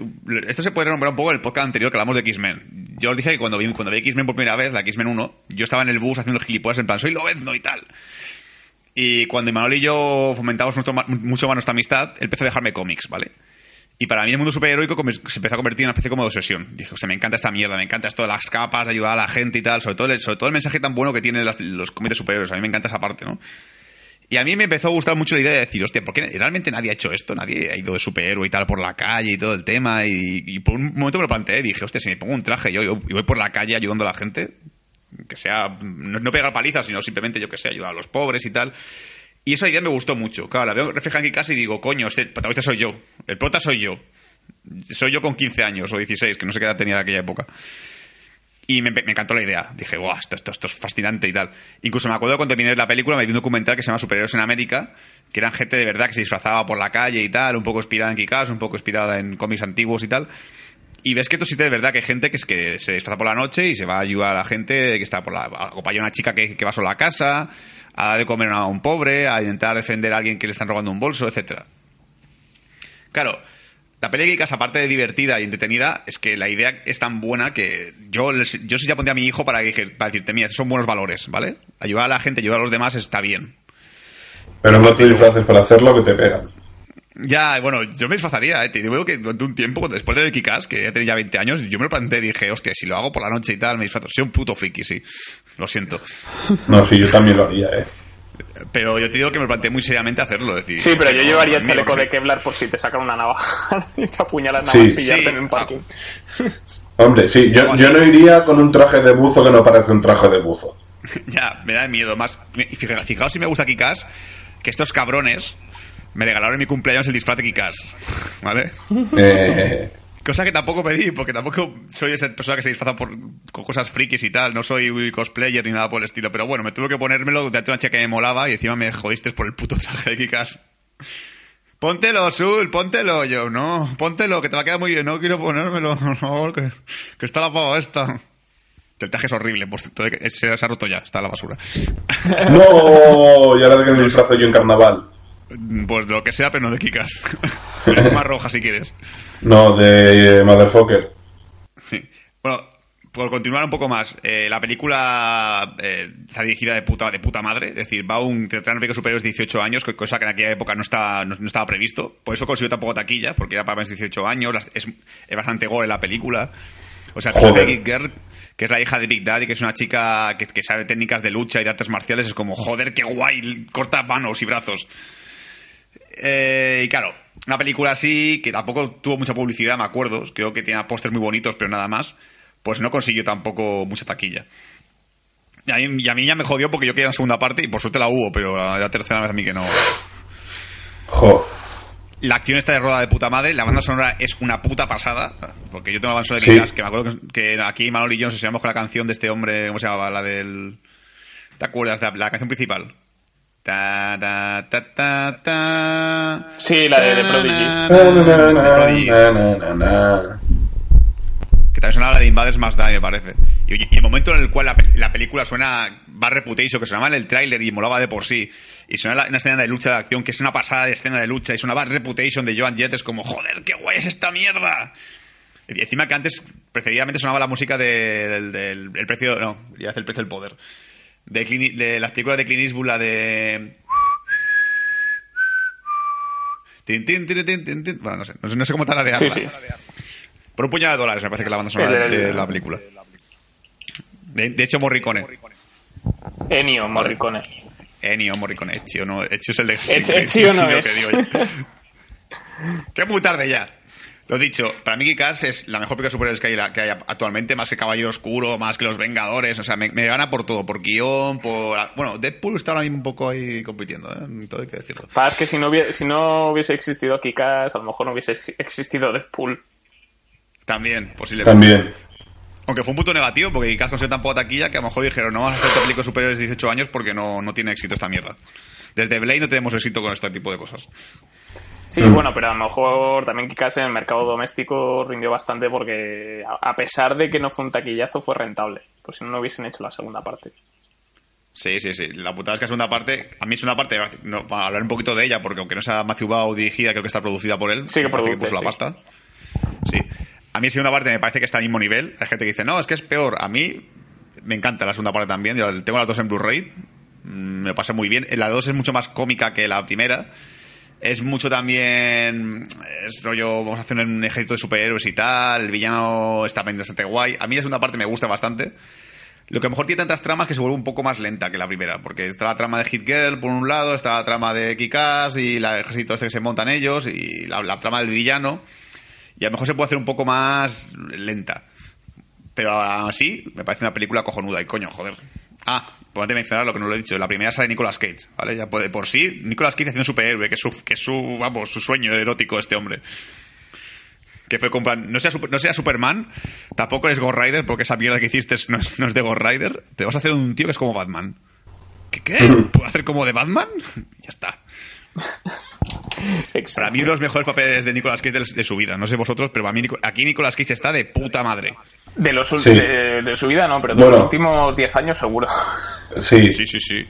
esto se puede nombrar un poco el podcast anterior que hablamos de X-Men. Yo os dije que cuando vi, cuando vi X-Men por primera vez, la X-Men 1, yo estaba en el bus haciendo gilipollas en plan, soy Lobezno y tal. Y cuando Imanol y yo fomentamos nuestro mucho más nuestra amistad, empezó a dejarme cómics, ¿vale? Y para mí el mundo superheroico se empezó a convertir en una especie como de obsesión. Dije, hostia, me encanta esta mierda, me encanta esto las capas, de ayudar a la gente y tal, sobre todo el, sobre todo el mensaje tan bueno que tienen los cómics superhéroes. A mí me encanta esa parte, ¿no? Y a mí me empezó a gustar mucho la idea de decir, hostia, ¿por qué realmente nadie ha hecho esto? Nadie ha ido de superhéroe y tal por la calle y todo el tema. Y, por un momento me lo planteé, dije, hostia, si me pongo un traje yo, yo- y voy por la calle ayudando a la gente, que sea, no, no pegar palizas, sino simplemente, yo que sé, ayudar a los pobres y tal. Y esa idea me gustó mucho. Claro, la veo reflejada en casa y digo, coño, este protagonista soy yo. El prota soy yo. Soy yo con 15 años o 16, que no sé qué edad tenía de aquella época. Y me, encantó la idea. Dije, guau, esto, esto, esto es fascinante y tal. Incluso me acuerdo cuando terminé la película, me vi un documental que se llama Superhéroes en América, que eran gente de verdad que se disfrazaba por la calle y tal, un poco inspirada en Kikas, un poco inspirada en cómics antiguos y tal. Y ves que esto sí de verdad que hay gente que es que se disfraza por la noche y se va a ayudar a la gente que está por la. a acompañar a una chica que, que va sola a casa, a dar de comer a un pobre, a intentar defender a alguien que le están robando un bolso, etcétera. Claro, la peli de aparte de divertida y entretenida, es que la idea es tan buena que yo, yo ya pondría a mi hijo para, para decirte, mira, estos son buenos valores, ¿vale? Ayudar a la gente, ayudar a los demás está bien. Pero no te disfraces para hacer lo que te pegan. Ya, bueno, yo me disfrazaría, ¿eh? Te digo que durante un tiempo, cuando- después de ver Kikas, que ya tenía ya 20 años, yo me lo planteé y dije, hostia, si lo hago por la noche y tal, me disfrazo. Soy un puto friki, sí. Lo siento. No, sí, yo también lo haría, ¿eh? Pero yo te digo que me planteé muy seriamente hacerlo. Decir, Sí, pero yo no, llevaría a mí, chaleco de Kevlar por si te sacan una navaja y te apuñalan nada Sí. más pillarte Sí, en un ah. parking. Hombre, sí, yo, yo no iría con un traje de buzo que no parece un traje de buzo. Ya, me da miedo. Más, fijaos si me gusta Kikas, que estos cabrones me regalaron en mi cumpleaños el disfraz de Kikas. ¿Vale? Eh, Cosa que tampoco pedí, porque tampoco soy esa persona que se disfraza por, con cosas frikis y tal. No soy cosplayer ni nada por el estilo. Pero bueno, me tuve que ponérmelo de una chica que me molaba y encima me jodiste por el puto traje de Kikas. Póntelo, Sul, póntelo. Yo, no, póntelo, que te va a quedar muy bien. No quiero ponérmelo, por favor, que, que está la pava esta. El traje es horrible, por cierto, eh, se, se ha roto ya, está en la basura. no, y ahora de que me disfrazo yo en carnaval. Pues lo que sea, pero no de Kikas. Más roja si quieres. No, de eh, Motherfucker. Sí. Bueno, por continuar un poco más, eh, la película eh, está dirigida de puta, de puta madre, es decir, va un te traen películas superiores de 18 años, co- cosa que en aquella época no estaba, no, no estaba previsto. Por eso consiguió tampoco taquilla, porque era para más de 18 años, las- es, es bastante gore la película. O sea, el de. Geek Girl, que es la hija de Big Daddy, que es una chica que, que sabe técnicas de lucha y de artes marciales, es como, joder, qué guay, corta manos y brazos. Eh, y claro, una película así, que tampoco tuvo mucha publicidad, me acuerdo, creo que tenía pósters muy bonitos, pero nada más, pues no consiguió tampoco mucha taquilla. Y a, mí, y a mí ya me jodió porque yo quería la segunda parte y por suerte la hubo, pero la, la tercera vez a mí que no. Jo. La acción está de roda de puta madre, la banda sonora es una puta pasada, porque yo tengo la banda sonora de Sí. Kick-Ass, que me acuerdo que, que aquí Manol y yo nos enseñamos con la canción de este hombre, ¿cómo se llamaba? La del... ¿Te acuerdas? de La, la canción principal. Ta, ta, ta, ta, ta. Sí, la de The Prodigy. Que también sonaba la de Invaders más me parece. Y, y el momento en el cual la, pe- la película suena Bad Reputation, que sonaba en el tráiler y molaba de por sí, y suena la- una escena de lucha de acción, que es una pasada de escena de lucha, y suena Bad Reputation de Joan Jett, es como, joder, qué guay es esta mierda. Y encima que antes, precedidamente sonaba la música del, del- el precio, no, ya hace el precio del poder. De, Clint- de las películas de Clint Eastwood, la de... Tin, tin, tin, tin, tin, tin. Bueno, no sé, no sé, no sé cómo. Sí, sí. Por un puñado de dólares me parece que la banda sonora de, la película. De, de hecho, Morricone. Ennio Morricone. Ennio Morricone. Ezio, no. Ezio es el de... Ezio no lo es. que digo yo. que muy tarde ya. Lo dicho, para mí Kick-Ass es la mejor película de superhéroes que hay, que hay actualmente, más que Caballero Oscuro, más que Los Vengadores, o sea, me, me gana por todo, por guion, por... Bueno, Deadpool está ahora mismo un poco ahí compitiendo, ¿eh? Todo hay que decirlo. Es que si no, hubiese, si no hubiese existido Kikas, a lo mejor no hubiese ex- existido Deadpool. También, posiblemente. También. Aunque fue un punto negativo, porque Kick-Ass consiguió tan poca taquilla que a lo mejor dijeron, no vamos a hacer esta película de superhéroes de 18 años porque no, no tiene éxito esta mierda. Desde Blade no tenemos éxito con este tipo de cosas. Sí, Mm. bueno, pero a lo mejor también Kikas en el mercado doméstico rindió bastante porque, a pesar de que no fue un taquillazo, fue rentable. Pues si no, no hubiesen hecho la segunda parte. Sí, sí, sí. La putada es que es una parte. A mí es una parte. No, para hablar un poquito de ella, porque aunque no sea Matthew Bao dirigida, creo que está producida por él. Sí, que produce, puso la pasta. Sí. A mí, la segunda parte me parece que está al mismo nivel. Hay gente que dice, no, es que es peor. A mí me encanta la segunda parte también. Yo tengo las dos en Blu-ray. Mm, Me pasa muy bien. La dos es mucho más cómica que la primera. Es mucho también. Es rollo. Vamos a hacer un ejército de superhéroes y tal. El villano está bastante guay. A mí la segunda parte me gusta bastante. Lo que a lo mejor tiene tantas tramas que se vuelve un poco más lenta que la primera, porque está la trama de Hit Girl por un lado, está la trama de Kikas y el ejército este que se montan ellos y la, trama del villano. Y a lo mejor se puede hacer un poco más lenta. Pero así, me parece una película cojonuda y coño, joder. Ah, por antes de mencionar lo que no lo he dicho, la primera sale Nicolas Cage, ¿vale? Ya puede, por sí, Nicolas Cage haciendo superhéroe, que es su, que es su, vamos, su sueño erótico este hombre que fue. No sea, no sea Superman, tampoco es Ghost Rider, porque esa mierda que hiciste no es, no es de Ghost Rider. Pero vas a hacer un tío que es como Batman. ¿Qué qué? ¿Puedo hacer como de Batman? ya está. Exacto. Para mí, uno de los mejores papeles de Nicolas Cage de, de su vida. No sé vosotros, pero para mí, aquí Nicolas Cage está de puta madre. De, los, Sí. de, de su vida no, pero de Bueno. los últimos 10 años seguro. Sí. Sí, sí, sí.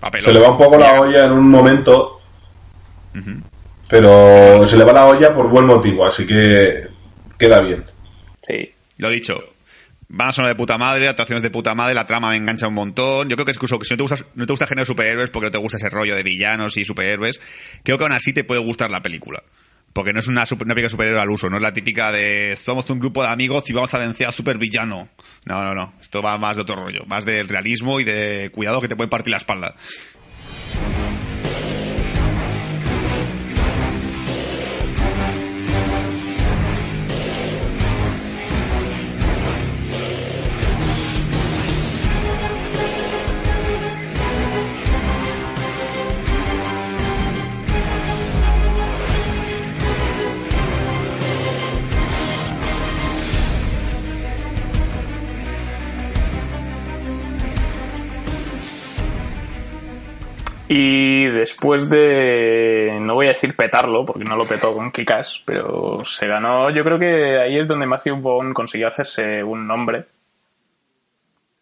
Papelón. Se le va un poco la olla en un momento. Pero se le va la olla por buen motivo, así que queda bien. Sí. Lo dicho. Van a sonar de puta madre, actuaciones de puta madre, la trama me engancha un montón. Yo creo que incluso que si no te gusta, no te gusta el género de superhéroes porque no te gusta ese rollo de villanos y superhéroes, creo que aún así te puede gustar la película. Porque no es una, super, una película superhéroe al uso, no es la típica de somos un grupo de amigos y vamos a vencer a supervillano. No, no, no. Esto va más de otro rollo, más del realismo y de cuidado que te pueden partir la espalda. Y después de, no voy a decir petarlo, porque no lo petó con Kikas, pero se ganó, yo creo que ahí es donde Matthew Vaughn consiguió hacerse un nombre,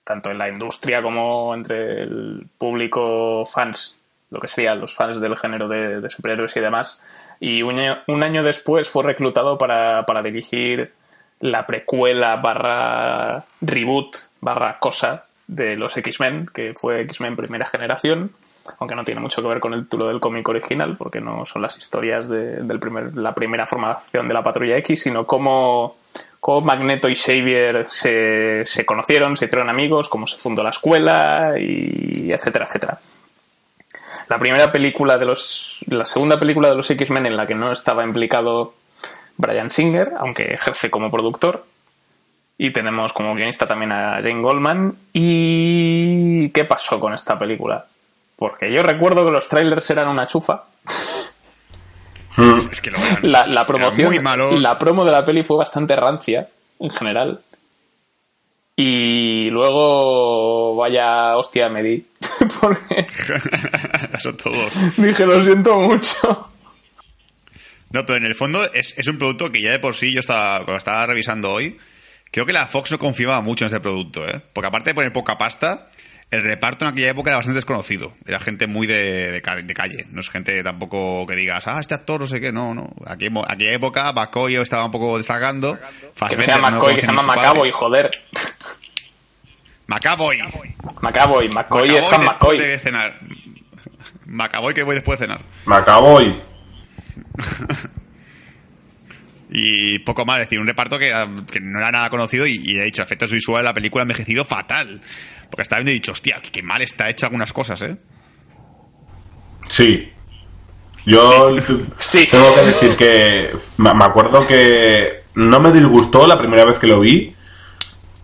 tanto en la industria como entre el público fans, lo que serían los fans del género de, superhéroes y demás. Y un año, un año después fue reclutado para, para dirigir la precuela barra reboot barra cosa de los X-Men, que fue X-Men primera generación, aunque no tiene mucho que ver con el título del cómic original, porque no son las historias de del primer, la primera formación de la Patrulla X, sino cómo, cómo Magneto y Xavier se, se conocieron, se hicieron amigos, cómo se fundó la escuela, y etcétera, etcétera. La primera película de los. La segunda película de los X-Men en la que no estaba implicado Brian Singer, aunque ejerce como productor. Y tenemos como guionista también a Jane Goldman. ¿Y qué pasó con esta película? Porque yo recuerdo que los trailers eran una chufa. Es que lo eran. La, la Eran promoción. muy malos. La promo de la peli fue bastante rancia, en general. Y luego, vaya hostia me di. Porque Son todos. dije, lo siento mucho. No, pero en el fondo es, es un producto que ya de por sí yo estaba, cuando estaba revisando hoy, creo que la Fox no confiaba mucho en este producto, ¿eh? Porque aparte de poner poca pasta, el reparto en aquella época era bastante desconocido. Era gente muy de, de, ca- de calle. No es gente tampoco que digas, ah, este actor no sé qué. No, no. Aquí, aquella época, McCoy estaba un poco destacando. Que se llama no McCoy, que se llama. Macaboy, joder. Macaboy. Macaboy, McCoy es después McCoy. de cenar. Macaboy que voy después de cenar. Me acabo y... Poco más, es decir, un reparto que, era- que no era nada conocido y, y de hecho, efectos visuales, la película ha envejecido fatal. Porque estaba viendo y he dicho, hostia, qué mal está hecha algunas cosas, ¿eh? Sí. Yo Sí. tengo que decir que me me acuerdo que no me disgustó la primera vez que lo vi,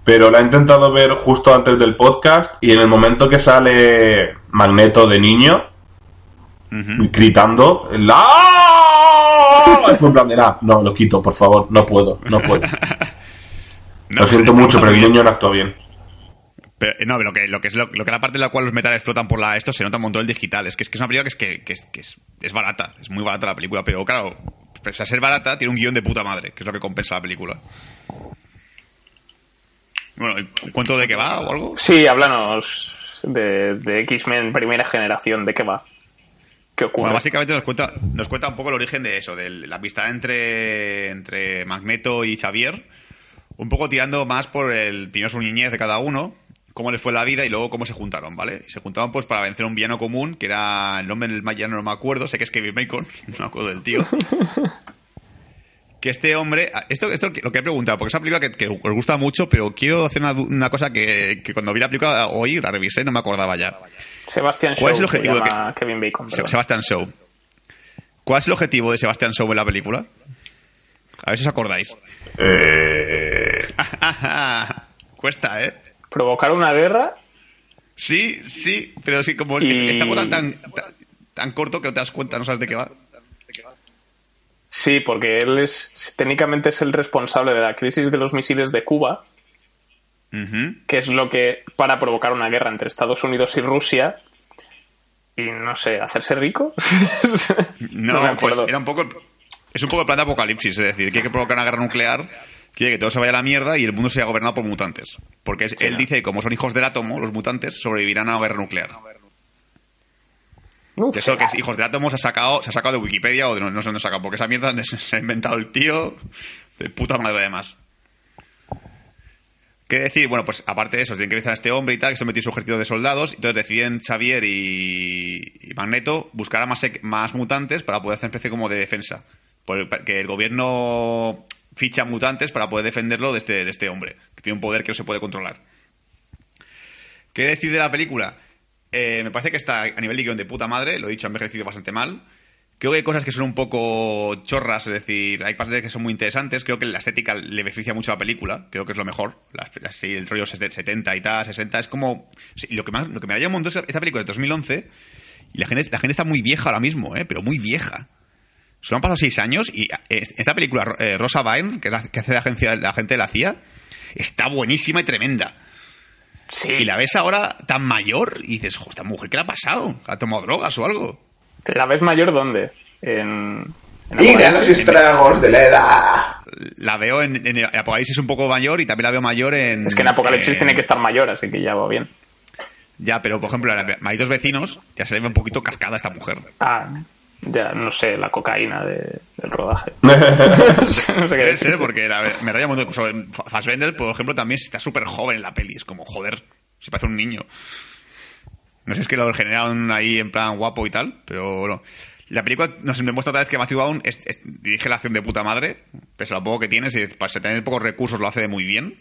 pero la he intentado ver justo antes del podcast y en el momento que sale Magneto de niño gritando, ¡La! Fue en plan de, "Ah, no, lo quito, por favor, no puedo, no puedo. No, lo pues, siento eh, mucho, pero el niño no actúa bien. Pero, eh, no, pero lo que, lo que es lo, lo que la parte en la cual los metales flotan por la esto se nota un montón el digital. Es que es, que es una película que es que, que es, que es, es barata, es muy barata la película, pero claro, pese a ser barata, tiene un guion de puta madre, que es lo que compensa la película. Bueno, ¿y ¿cuento de qué va o algo? Sí, háblanos de, de X-Men primera generación, ¿de qué va? ¿Qué ocurre? Bueno, básicamente nos cuenta, nos cuenta un poco el origen de eso, de la amistad entre, entre Magneto y Xavier, un poco tirando más por el primero su niñez de cada uno, cómo les fue la vida y luego cómo se juntaron, ¿vale? Y se juntaron pues para vencer un villano común, que era el nombre del villano no me acuerdo, sé que es Kevin Bacon, no me acuerdo del tío. que este hombre, esto, esto lo que he preguntado, porque es una película que, que os gusta mucho, pero quiero hacer una, una cosa que, que cuando vi la película hoy, la revisé, no me acordaba ya. Sebastian ¿Cuál es Shaw el objetivo se de llama Kevin Bacon. Perdón. Sebastian Shaw. ¿Cuál es el objetivo de Sebastian Shaw en la película? A ver si os acordáis. Eh, Cuesta, ¿eh? Provocar una guerra Sí, sí, pero sí, como Y- está tan, tan, tan, tan corto que no te das cuenta, no sabes de qué va. Sí, porque él es técnicamente es el responsable de la crisis de los misiles de Cuba, que es lo que para provocar una guerra entre Estados Unidos y Rusia y no sé, hacerse rico. No, me pues era un poco. Es un poco el plan de apocalipsis, es decir, que hay que provocar una guerra nuclear, quiere que todo se vaya a la mierda y el mundo sea gobernado por mutantes. Porque él ¿no? dice que como son hijos del átomo, los mutantes sobrevivirán a una guerra nuclear. Uf, eso que es hijos del átomo se ha sacado, se ha sacado de Wikipedia o de no, no sé dónde sacado, porque esa mierda se ha inventado el tío de puta madre además. ¿Qué decir? Bueno, pues aparte de eso, tienen que realizar a este hombre y tal, que se metió su ejército de soldados, y entonces deciden Xavier y, y Magneto buscar a más, más mutantes para poder hacer una especie como de defensa. Porque el gobierno ficha mutantes para poder defenderlo de este, de este hombre, que tiene un poder que no se puede controlar. ¿Qué decir de la película? Eh, me parece que está a nivel de guion de puta madre, lo he dicho, ha envejecido bastante mal. Creo que hay cosas que son un poco chorras, es decir, hay partes que son muy interesantes. Creo que la estética le beneficia mucho a la película, creo que es lo mejor. Sí, el rollo 70 y tal, 60, es como. lo, que más, lo que me raya un montón es esta película de 2011 y la gente, la gente está muy vieja ahora mismo, ¿eh? pero muy vieja. Solo han pasado seis años y eh, esta película, eh, Rosa Byrne, que, es la, que hace de agencia, la gente de la CIA, está buenísima y tremenda. Sí. Y la ves ahora tan mayor y dices, "Jo, esta mujer, ¿qué le ha pasado? ¿Ha tomado drogas o algo? ¿La ves mayor dónde? En... en Mira los estragos de la edad. La veo en, en Apocalipsis un poco mayor y también la veo mayor en... Es que en Apocalipsis en- tiene que estar mayor, así que ya va bien. Ya, pero por ejemplo, en Malditos Vecinos ya se le ve un poquito cascada esta mujer. Ah, ya no sé, la cocaína de- del rodaje. No sé qué Debe decir. ser, porque la- me raya mucho. Sobre Fassbender, por ejemplo, también está súper joven en la peli. Es como, joder, se parece a un niño. No sé si es que lo generaron ahí en plan guapo y tal, pero bueno. La película nos demuestra otra vez que Matthew Vaughn es- es- dirige la acción de puta madre, pese a lo poco que tiene, si para tener pocos recursos lo hace de muy bien.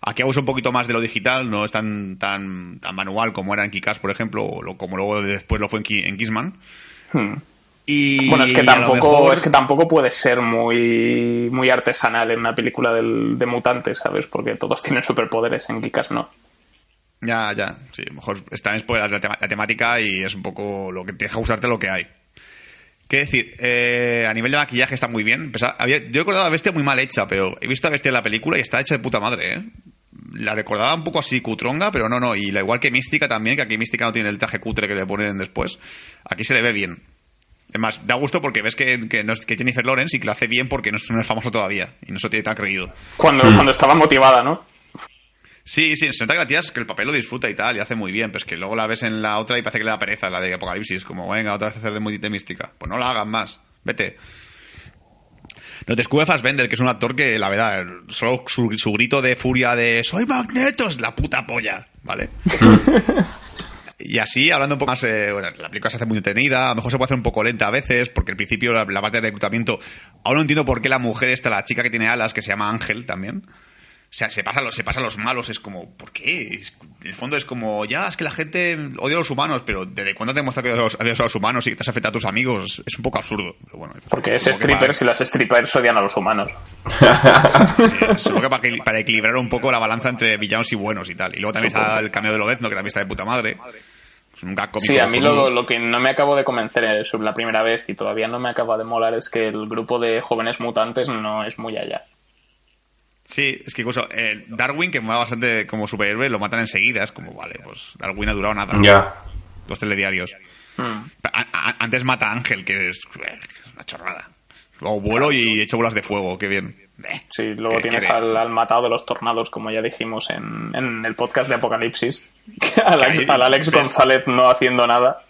Aquí abusa un poquito más de lo digital, no es tan, tan, tan manual como era en Kikas, por ejemplo, o lo- como luego después lo fue en, Ki- en Kissman. Hmm. Y Bueno, es que tampoco, mejor- es que tampoco puede ser muy, muy artesanal en una película del- de mutantes, ¿sabes? Porque todos tienen superpoderes, en Kikas no. Ya, ya, sí, a lo mejor está es la, la temática y es un poco lo que te deja usarte lo que hay. ¿Qué decir? Eh, a nivel de maquillaje está muy bien. Había- yo he recordado a Bestia muy mal hecha, pero he visto a Bestia en la película y está hecha de puta madre, ¿eh? La recordaba un poco así cutronga, pero no, no. Y la igual que Mística también, que aquí Mística no tiene el traje cutre que le ponen después. Aquí se le ve bien. Es más, da gusto porque ves que, que, no es, que Jennifer Lawrence y que lo hace bien porque no es, no es famoso todavía y no se tiene tan creído. Cuando, cuando estaba motivada, ¿no? Sí, sí, se nota que la tía es que el papel lo disfruta y tal, y hace muy bien, pero es que luego la ves en la otra y parece que le da pereza, la de Apocalipsis, como, venga, otra vez a hacer de, muy- de mística. Pues no la hagan más, vete. Nos descubre Fassbender, que es un actor que, la verdad, solo su, su grito de furia de ¡Soy Magneto! es la puta polla, ¿vale? Y así, hablando un poco más, eh, bueno, la película se hace muy entretenida, a lo mejor se puede hacer un poco lenta a veces, porque al principio la, la parte de reclutamiento, aún no entiendo por qué la mujer esta, la chica que tiene alas, que se llama Ángel también, o sea, se pasa, los, se pasa a los malos, es como, ¿por qué? Es- en el fondo es como, ya, es que la gente odia a los humanos, pero ¿desde cuándo te demuestra que odias a los, humanos y que te has afectado a tus amigos? Es un poco absurdo, pero bueno. Porque es strippers y las strippers odian a los humanos. para- sí, supongo que para, para equilibrar un poco la balanza entre villanos y buenos y tal. Y luego también está el cameo de Lobezno, que también está de puta madre. Es un gag cómico Sí, a mí lo, lo que no me acabo de convencer sobre la primera vez y todavía no me acaba de molar es que el grupo de jóvenes mutantes no es muy allá. Sí, es que incluso eh, Darwin, que mola bastante como superhéroe, lo matan enseguida. Es como, vale, pues Darwin ha durado nada. Ya. Dos telediarios. Hmm. A- a- antes mata a Ángel, que es, eh, es una chorrada. Luego vuelo y echo bolas de fuego, qué bien. Eh, Sí, luego tienes al, al matado de los tornados, como ya dijimos en, en el podcast de Apocalipsis. al, Alex ves. González no haciendo nada.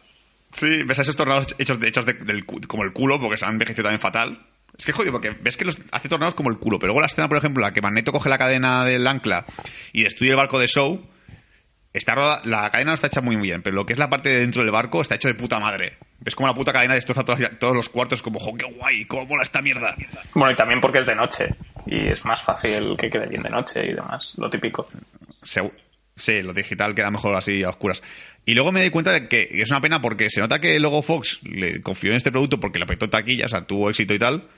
Sí, ves a esos tornados hechos, de, hechos de- del, como el culo, porque se han envejecido también fatal. Es que es jodido, porque ves que los hace tornados como el culo, pero luego la escena, por ejemplo, la que Magneto coge la cadena del ancla y destruye el barco de Show, está roda- la cadena no está hecha muy bien, pero lo que es la parte de dentro del barco está hecho de puta madre. Ves como la puta cadena destroza todas- todos los cuartos, como, jo, qué guay, cómo mola esta mierda. Bueno, y también porque es de noche. Y es más fácil que quede bien de noche y demás, lo típico. Sí, lo digital queda mejor así a oscuras. Y luego me di cuenta de que es una pena porque se nota que luego Fox le confió en este producto porque le apretó taquilla, o sea, tuvo éxito y tal.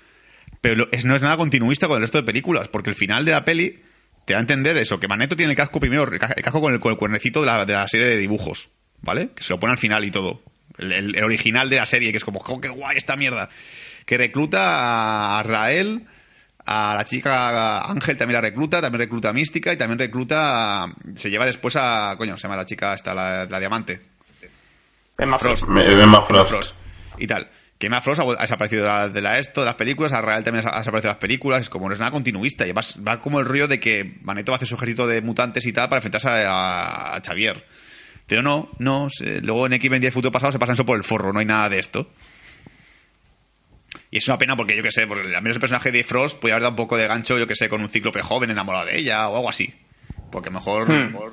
Pero es, no es nada continuista con el resto de películas, porque el final de la peli te da a entender eso, que Magneto tiene el casco primero, el casco con el, con el cuernecito de la, de la serie de dibujos, ¿vale? Que se lo pone al final y todo. El, original de la serie, que es como, "Jo, qué guay esta mierda! Que recluta a Rael, a la chica Ángel también la recluta, también recluta a Mística y también recluta, a- se lleva después a, coño, se llama la chica esta, la, la diamante, Emma Frost. Emma Frost. Frost y tal. Que Emma Frost ha, ha desaparecido de la, de la esto, de las películas, a Rael también ha desaparecido de las películas, es como no es nada continuista, y vas- va, como el rollo de que Magneto va a hacer su ejército de mutantes y tal para enfrentarse a, a Xavier. Pero no, no, se- luego en X-Men 10 Futuro Pasado se pasan eso por el forro, no hay nada de esto. Y es una pena porque yo que sé, porque al menos el personaje de Frost puede haber dado un poco de gancho, yo que sé, con un cíclope joven enamorado de ella o algo así. Porque mejor, Hmm. mejor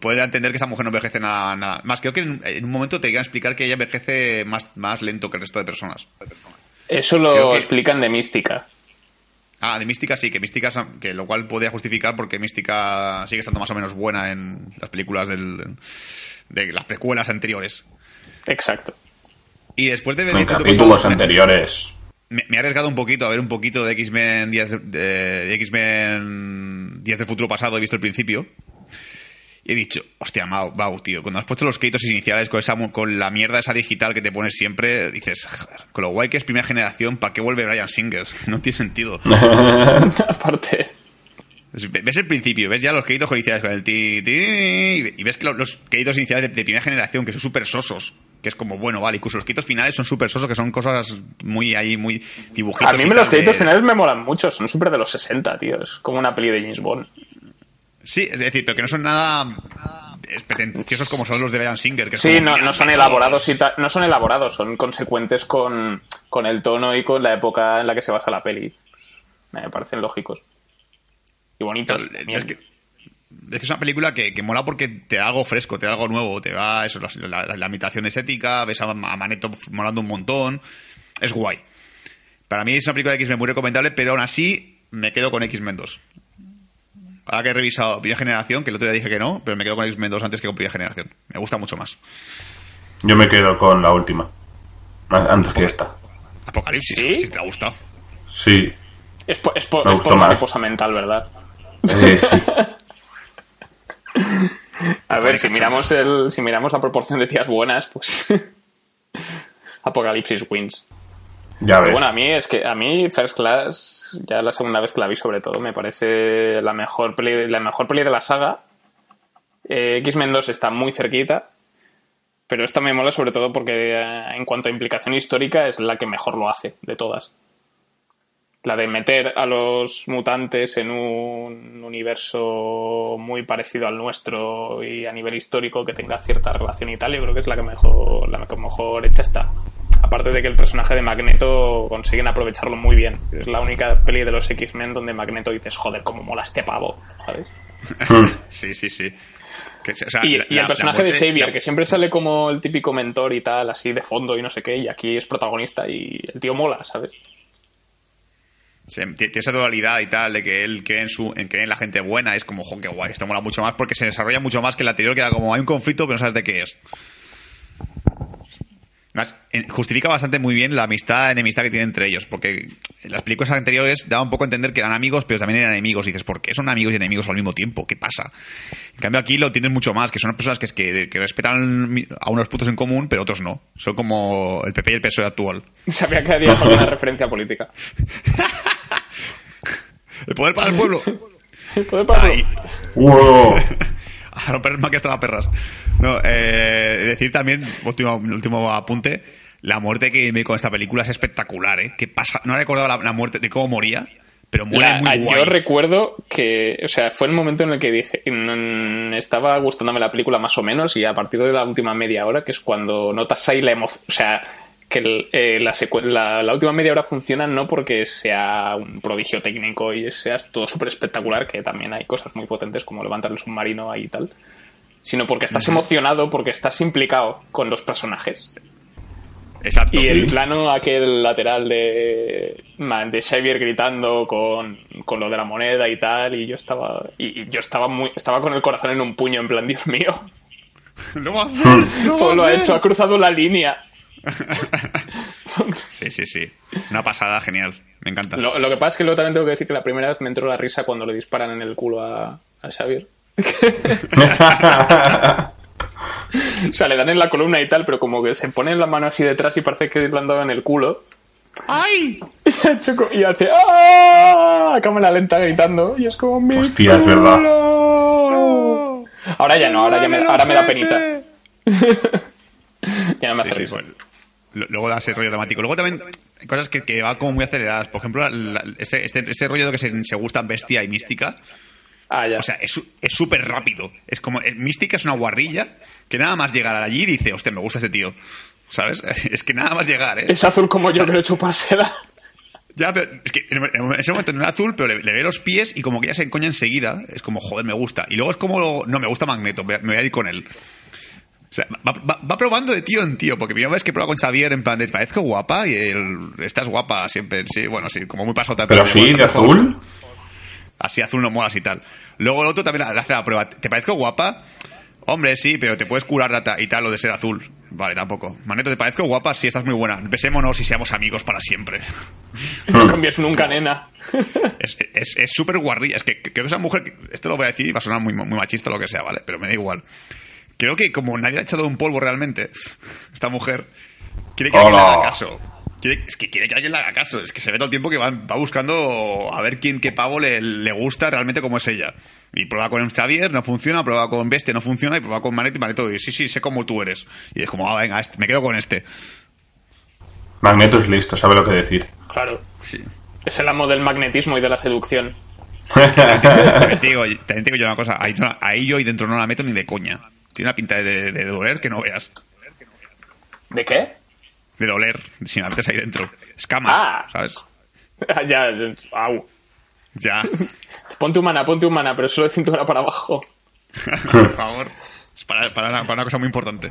puede entender que esa mujer no envejece nada, nada. Más, creo que en, en un momento te iban a explicar que ella envejece más, más lento que el resto de personas. Eso lo que- explican de mística. Ah, de Mística sí, que Mística, que lo cual podía justificar porque Mística sigue estando más o menos buena en las películas del, de las precuelas anteriores. Exacto. Y después de En Futuro capítulos anteriores. Me, me he arriesgado un poquito a ver un poquito de X-Men 10 de, de X-Men 10 del futuro pasado, he visto el principio. Y he dicho, hostia, Mau, Mau, tío, cuando has puesto los créditos iniciales con, esa, con la mierda esa digital que te pones siempre, dices, joder, con lo guay que es primera generación, ¿para qué vuelve Brian Singers? No tiene sentido. Aparte. Es- Ves el principio, ves ya los créditos iniciales con el ti, ti, y ves que los, los créditos iniciales de, de primera generación, que son súper sosos, que es como, bueno, vale, incluso los créditos finales son súper sosos, que son cosas muy ahí, muy dibujitos. A mí los de- créditos finales me molan mucho, son súper de los 60, tío. Es como una peli de James Bond. Sí, es decir, pero que no son nada eh, pretenciosos como son los de Brian Singer. Que Sí, como, no, no son elaborados y no son elaborados, son consecuentes con, con el tono y con la época en la que se basa la peli. Me parecen lógicos. Y bonitos. También. es que es que es una película que, que mola porque te da algo fresco, te da algo nuevo, te da eso, la, la, la imitación estética, ves a, a Maneto molando un montón, es guay. Para mí es una película de X-Men muy recomendable, pero aún así me quedo con X-Men 2. Ahora que he revisado Primera Generación, que el otro día dije que no, pero me quedo con X-Men 2 antes que con Primera Generación. Me gusta mucho más. Yo me quedo con la última. An- Antes que esta. Apocalipsis, ¿Sí? si te ha gustado. Sí. Es por, es por, Me es gustó por más. mariposa mental, ¿verdad? Eh, sí. A ver, si miramos, el, si miramos la proporción de tías buenas, pues. Apocalipsis wins. Ya ves. Pero bueno, a mí es que a mí First Class, ya la segunda vez que la vi sobre todo, me parece la mejor peli, la mejor peli de la saga. Eh, X-Men 2 está muy cerquita, pero esta me mola sobre todo porque eh, en cuanto a implicación histórica es la que mejor lo hace de todas. La de meter a los mutantes en un universo muy parecido al nuestro y a nivel histórico que tenga cierta relación y tal, yo creo que es la que mejor, la que mejor hecha está. Aparte de que el personaje de Magneto consiguen aprovecharlo muy bien. Es la única peli de los X-Men donde Magneto dices, joder, cómo mola este pavo, ¿sabes? Sí, sí, sí. Que, o sea, Y, la- y la- el personaje de Xavier, la- que siempre sale como el típico mentor y tal, así de fondo y no sé qué, y aquí es protagonista y el tío mola, ¿sabes? tiene esa dualidad y tal de que él cree en su en creer en la gente buena es como jo, qué guay esto mola mucho más porque se desarrolla mucho más que el anterior que era como hay un conflicto pero no sabes de qué es Además, eh, justifica bastante muy bien la amistad enemistad que tienen entre ellos porque en las películas anteriores daba un poco a entender que eran amigos pero también eran enemigos y dices ¿por qué son amigos y enemigos al mismo tiempo? ¿qué pasa? en cambio aquí lo tienes mucho más que son personas que, es que, que respetan a unos puntos en común pero otros no son como el PP y el PSOE actual Sabía que haría alguna referencia política. el poder para el pueblo Joder, Pablo. Ay. ¡Wow! A romper más que hasta las perras. No, eh, decir también, último, último apunte, la muerte que me con esta película es espectacular, ¿eh? ¿Qué pasa? No he recordado la, la muerte de cómo moría, pero muere La- muy guay. yo recuerdo que, o sea, fue el momento en el que dije, estaba gustándome la película más o menos y a partir de la última media hora, que es cuando notas ahí la emoción, o sea, que el- eh, la, secue- la, la última media hora funciona no porque sea un prodigio técnico y sea todo súper espectacular, que también hay cosas muy potentes como levantar el submarino ahí y tal, sino porque estás emocionado, porque estás implicado con los personajes. Exacto. Y el plano aquel lateral de, man, de Xavier gritando con, con lo de la moneda y tal, y yo estaba y, y yo estaba muy estaba con el corazón en un puño, en plan, Dios mío, Lo va a hacer, lo va ha hecho, ha cruzado la línea. Sí, sí, sí. Una pasada genial. Me encanta. Lo, lo que pasa es que luego también tengo que decir que la primera vez me entró la risa cuando le disparan en el culo a, a Xavier. O sea, le dan en la columna y tal, pero como que se pone la mano así detrás y parece que le han dado en el culo. ¡Ay! Choco- y hace ¡Ah! cámara lenta gritando y es como mi Hostia, es verdad. culo. ahora ya no ahora ya me, ahora me da penita ya no me hace Sí, risa pues, luego da ese rollo dramático. Luego también hay cosas que, que van como muy aceleradas. Por ejemplo, la- ese, este- ese rollo de que se, se gustan bestia y mística. ah ya O sea, es súper rápido. Es como. eh, Mística es una guarrilla que nada más llegar allí dice, hostia, me gusta este tío. ¿Sabes? Es que nada más llegar, ¿eh? es azul como yo pero chupársela Ya, pero es que en ese momento no era azul, pero le, le ve los pies y como que ya se encoña enseguida. Es como, joder, me gusta. Y luego es como, no, me gusta Magneto, me voy a ir con él. O sea, va, va- va probando de tío en tío, porque primera vez que prueba con Xavier, en plan, de, parezco guapa y él, estás guapa siempre, sí, bueno, sí, como muy pasado Pero sí, de azul. Así azul no molas y tal. Luego el otro también le hace la prueba. ¿Te parezco guapa? Hombre, sí, pero te puedes curar rata y tal lo de ser azul. Vale, tampoco. Magneto, ¿te parezco guapa? Sí, estás muy buena. Besémonos y seamos amigos para siempre. no cambies nunca nena Es es- es súper guarrilla. Es que creo que esa mujer, que- esto lo voy a decir y va a sonar muy, muy machista o lo que sea, ¿vale? Pero me da igual. Creo que como nadie le ha echado un polvo realmente, esta mujer quiere que alguien le haga caso. Quiere, es que quiere que alguien le haga caso. Es que se ve todo el tiempo que va, va buscando a ver quién, qué pavo le, le gusta realmente como es ella. Y prueba con Xavier, no funciona, prueba con Bestia, no funciona, y prueba con Magneto y Magneto dice, sí, sí, sé cómo tú eres. Y es como, ah, venga, este, me quedo con este. Magneto es listo, sabe lo que decir. Claro. Sí. Es el amo del magnetismo y de la seducción. También te digo, también te digo yo una cosa, ahí yo y dentro no la meto ni de coña. Tiene una pinta de, de- de doler que no veas. ¿De qué? De doler, si la metes ahí dentro. Escamas, Ah. ¿sabes? ya, au. Ya, Ponte humana, ponte humana, pero solo de cintura para abajo. por favor. Es para, para una, para una cosa muy importante.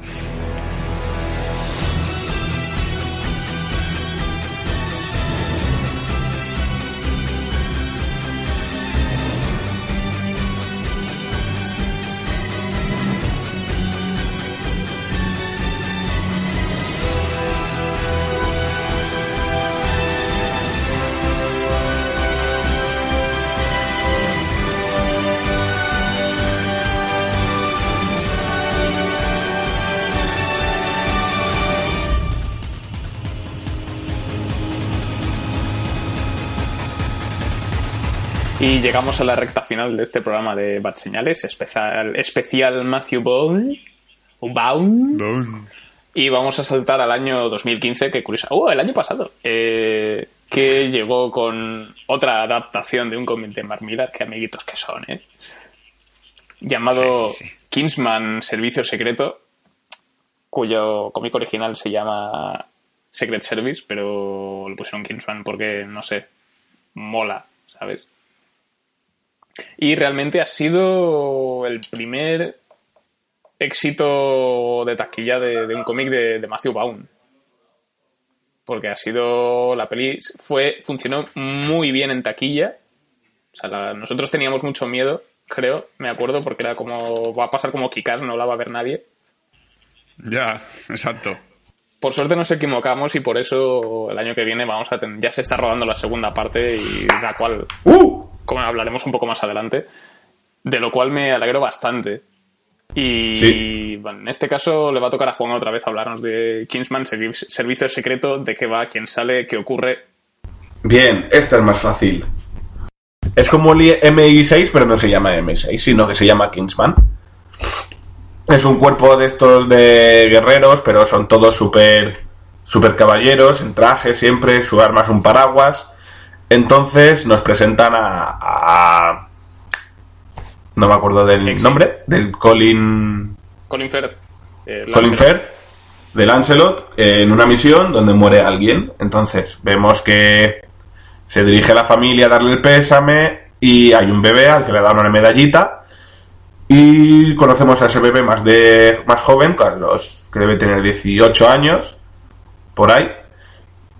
Y llegamos a la recta final de este programa de Bad Señales, especial, especial Matthew Vaughn. Vaughn. Boom. Y vamos a saltar al año 2015, que curioso. ¡Oh, el año pasado! Eh, que llegó con otra adaptación de un cómic de Mark Millar, que amiguitos que son, ¿eh? Llamado Sí, sí, sí. Kingsman Servicio Secreto, cuyo cómic original se llama Secret Service, pero lo pusieron Kingsman porque, no sé, mola, ¿sabes? Y realmente ha sido el primer éxito de taquilla de, de un cómic de, de Matthew Vaughn. Porque ha sido. La peli fue, funcionó muy bien en taquilla. O sea, la- nosotros teníamos mucho miedo, creo, me acuerdo, porque era como. Va a pasar como Kikas, no la va a ver nadie. Ya, exacto. Por suerte nos equivocamos y por eso el año que viene vamos a ten- ya se está rodando la segunda parte y la cual ¡Uh! Como hablaremos un poco más adelante, de lo cual me alegro bastante. Y Sí. bueno, en este caso le va a tocar a Juan otra vez hablarnos de Kingsman, servi- Servicio Secreto, de qué va, quién sale, qué ocurre. Bien, esta es más fácil. Es como el MI6, pero no se llama MI6, sino que se llama Kingsman. Es un cuerpo de estos de guerreros, pero son todos súper super caballeros, en traje siempre, su arma es un paraguas. Entonces nos presentan a... a- no me acuerdo del nombre, del Colin... Colin Firth. eh, Colin. Firth de Lancelot eh, en una misión donde muere alguien. Entonces vemos que se dirige a la familia a darle el pésame y hay un bebé al que le dan una medallita y conocemos a ese bebé más de más joven, Carlos, que debe tener 18 años por ahí,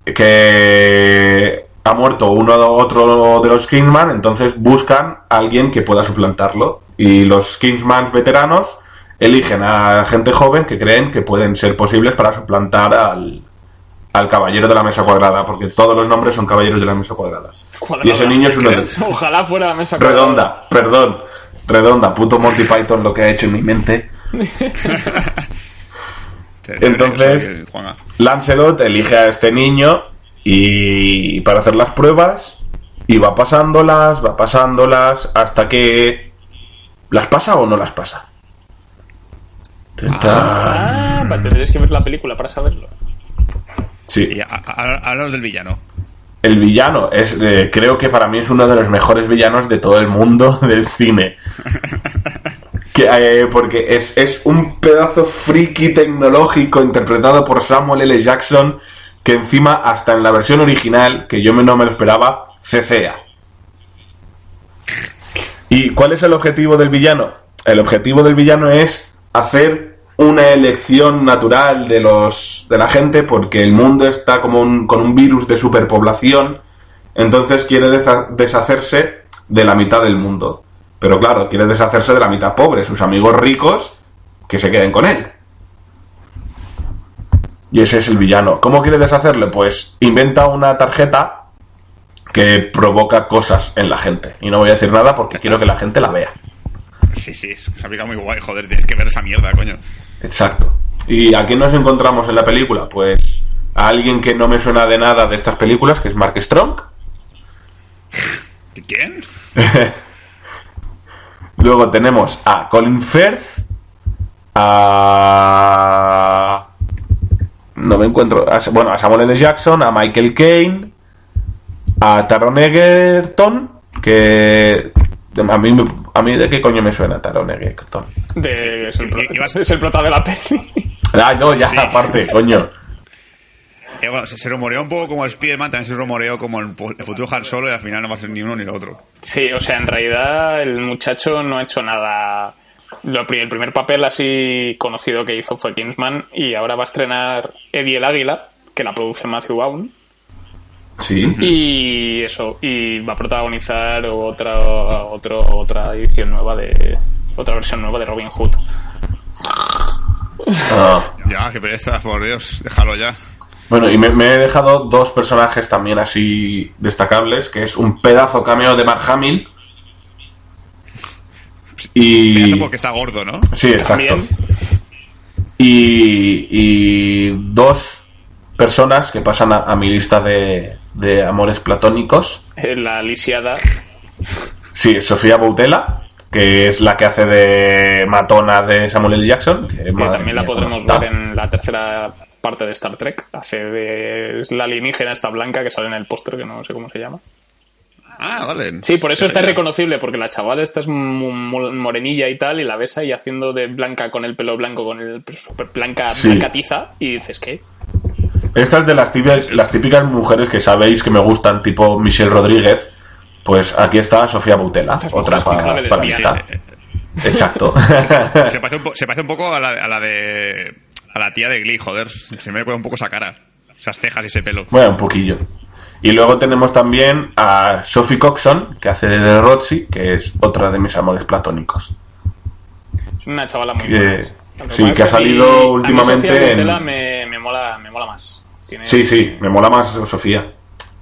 que ha muerto uno o otro de los Kingsman, entonces buscan a alguien que pueda suplantarlo y los Kingsman veteranos eligen a gente joven que creen que pueden ser posibles para suplantar al, al caballero de la mesa cuadrada, porque todos los nombres son caballeros de la mesa cuadrada. Cuadrada. Y ese niño es uno de ellos. Ojalá fuera la mesa cuadrada. Redonda, perdón, redonda, puto Monty Python lo que ha hecho en mi mente. Te- te- Entonces-. Lancelot elige a este niño y para hacer las pruebas y va pasándolas, va pasándolas hasta que las pasa o no las pasa. Ah, tendréis que ver la película para saberlo. Sí. Y háblanos del villano. El villano es, eh, creo que para mí es uno de los mejores villanos de todo el mundo del cine. Que, eh, porque es, es un pedazo friki tecnológico interpretado por Samuel L. Jackson que encima hasta en la versión original, que yo no me lo esperaba, cecea. ¿Y cuál es el objetivo del villano? El objetivo del villano es hacer una elección natural de los de la gente porque el mundo está como con un virus de superpoblación, entonces quiere deshacerse de la mitad del mundo. Pero claro, quiere deshacerse de la mitad pobre, sus amigos ricos que se queden con él. Y ese es el villano. ¿Cómo quiere deshacerle? Pues inventa una tarjeta que provoca cosas en la gente. Y no voy a decir nada porque quiero que la gente la vea. Sí, sí, se ha aplicado muy guay. Joder, tienes que ver esa mierda, coño. Exacto. ¿Y a quién nos encontramos en la película? Pues a alguien que no me suena de nada de estas películas, que es Mark Strong. ¿Quién? Luego tenemos a Colin Firth, a... No me encuentro. a- bueno, a Samuel L. Jackson, a Michael Caine, a Taron Egerton, que... A mí, a mí de qué coño me suena Taron Egerton. De, es, el pro- ¿Qué- qué vas- es el prota de la peli. Ah, no, ya, Sí. aparte, coño. Eh, bueno, se, se rumoreó un poco como Spider-Man, también se rumoreó como el, el futuro Han Solo y al final no va a ser ni uno ni lo otro. Sí, o sea, en realidad el muchacho no ha hecho nada. Lo el primer papel así conocido que hizo fue Kingsman y ahora va a estrenar Eddie el Águila, que la produce Matthew Vaughn. Sí. Y eso, y va a protagonizar otra, otro, otra edición nueva de. Otra versión nueva de Robin Hood. Ah. Ya, qué pereza, por Dios, déjalo ya. Bueno, y me, me he dejado dos personajes también así destacables, que es un pedazo cameo de Mark Hamill. Y... Porque está gordo, ¿no? Sí, exacto. También. Y, y dos personas que pasan a, a mi lista de, de amores platónicos. eh, La lisiada. Sí, Sofía Boutella, que es la que hace de matona de Samuel L. Jackson. Que, también la mía, podremos ver en la tercera parte de Star Trek. Hace de. Es la alienígena esta blanca que sale en el póster, que no sé cómo se llama. Ah, vale. Sí, por eso está ya. irreconocible, porque la chavala esta es morenilla y tal, y la ves ahí haciendo de blanca con el pelo blanco, con el super blanca, Sí. blanca tiza, y dices, ¿qué? Esta es de las típicas, las típicas mujeres que sabéis que me gustan, tipo Michelle Rodríguez. Pues aquí está Sofía Boutella, Las otra para, de lista. Exacto. Se parece, un po- se parece un poco a la, a la de. a la tía de Glee, joder. Se me recuerda un poco esa cara. Esas cejas y ese pelo. bueno, un poquillo. Y luego tenemos también a Sophie Coxon, que hace de Roxy, que es otra de mis amores platónicos. Es una chavala muy Que- buena. Sí, que ha salido a mí últimamente Sofía en- me, me mola, me mola más. Tiene- Sí, sí, me mola más Sofía.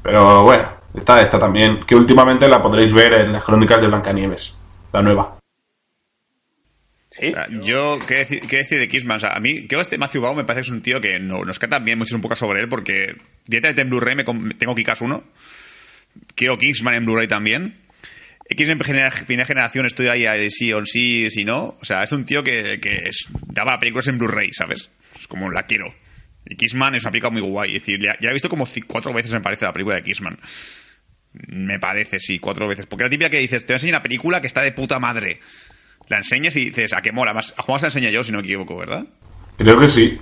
Pero bueno, está esta también, que últimamente la podréis ver en las crónicas de Blancanieves, la nueva. Sí, O sea, yo, ¿qué decir, qué decir de Kissman? O sea, a mí, creo que este Matthew Vaughn me parece que es un tío que no, nos canta bien mucho un poco sobre él porque directamente en Blu-ray me tengo Kikas 1. Quiero Kingsman en Blu-ray también. X-Men primera generación estoy ahí sí o sí, si no. O sea, es un tío que, que daba películas en Blu-ray, ¿sabes? Es como la quiero. Y Kissman es una película muy guay. Es decir, ya, he visto como cuatro veces, me parece, la película de Kissman. Me parece, sí, cuatro veces. Porque la típica que dices, te voy a enseñar una película que está de puta madre. La enseñas y dices, ¿a qué mola? Más, a Juan se la enseñé yo, si no me equivoco, ¿verdad? Creo que sí.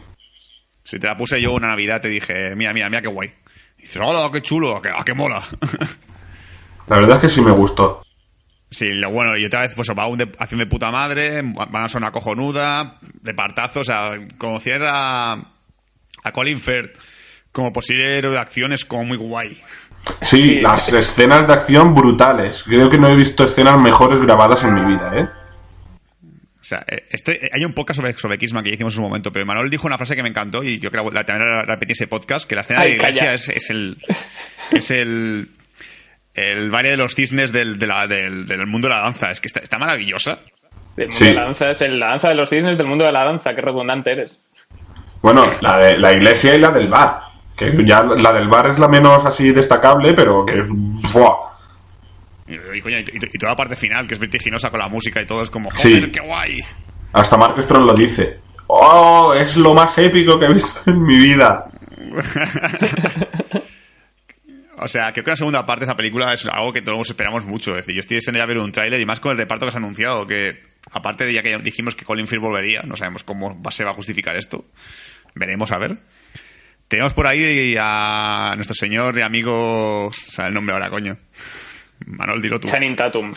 Si te la puse yo una Navidad, te dije, mira, mira, mira qué guay. Y dices, hola, qué chulo, a qué, a qué mola. La verdad es que sí me gustó. Sí, lo bueno, y otra vez, pues va un de, acción de puta madre, van a sonar cojonuda, repartazos, o sea, conocer a, a Colin Firth como posible héroe de acción es como muy guay. Sí, Sí. las escenas de acción brutales. Creo que no he visto escenas mejores grabadas en mi vida, ¿eh? O sea, eh, este, eh, hay un podcast sobre, sobre Kissman que hicimos en un momento, pero Manuel dijo una frase que me encantó y yo creo que la, también la repetí en ese podcast, que la escena Ay, de iglesia calla. es, es el... Es el el baile de los cisnes del, de la- del, del mundo de la danza. Es que está, está maravillosa. del mundo Sí. de la danza es el- la danza de los cisnes del mundo de la danza, qué redundante eres. Bueno, la de la iglesia y la del bar. Que ya la del bar es la menos así destacable, pero que es... ¡buah! Y, y, coño, y- y- y toda la parte final, que es vertiginosa con la música y todo, es como, Sí. qué guay. Hasta Mark Strong lo dice. ¡Oh! Es lo más épico que he visto en mi vida. O sea, creo que la segunda parte de esa película es algo que todos esperamos mucho. Es decir, yo estoy deseando ya ver un tráiler y más con el reparto que se ha anunciado, que aparte de ya que dijimos que Colin Firth volvería, no sabemos cómo va- se va a justificar esto. Veremos a ver. Tenemos por ahí a nuestro señor y amigo... O sea, el nombre ahora, coño. Manuel, dilo tú. Channing Tatum.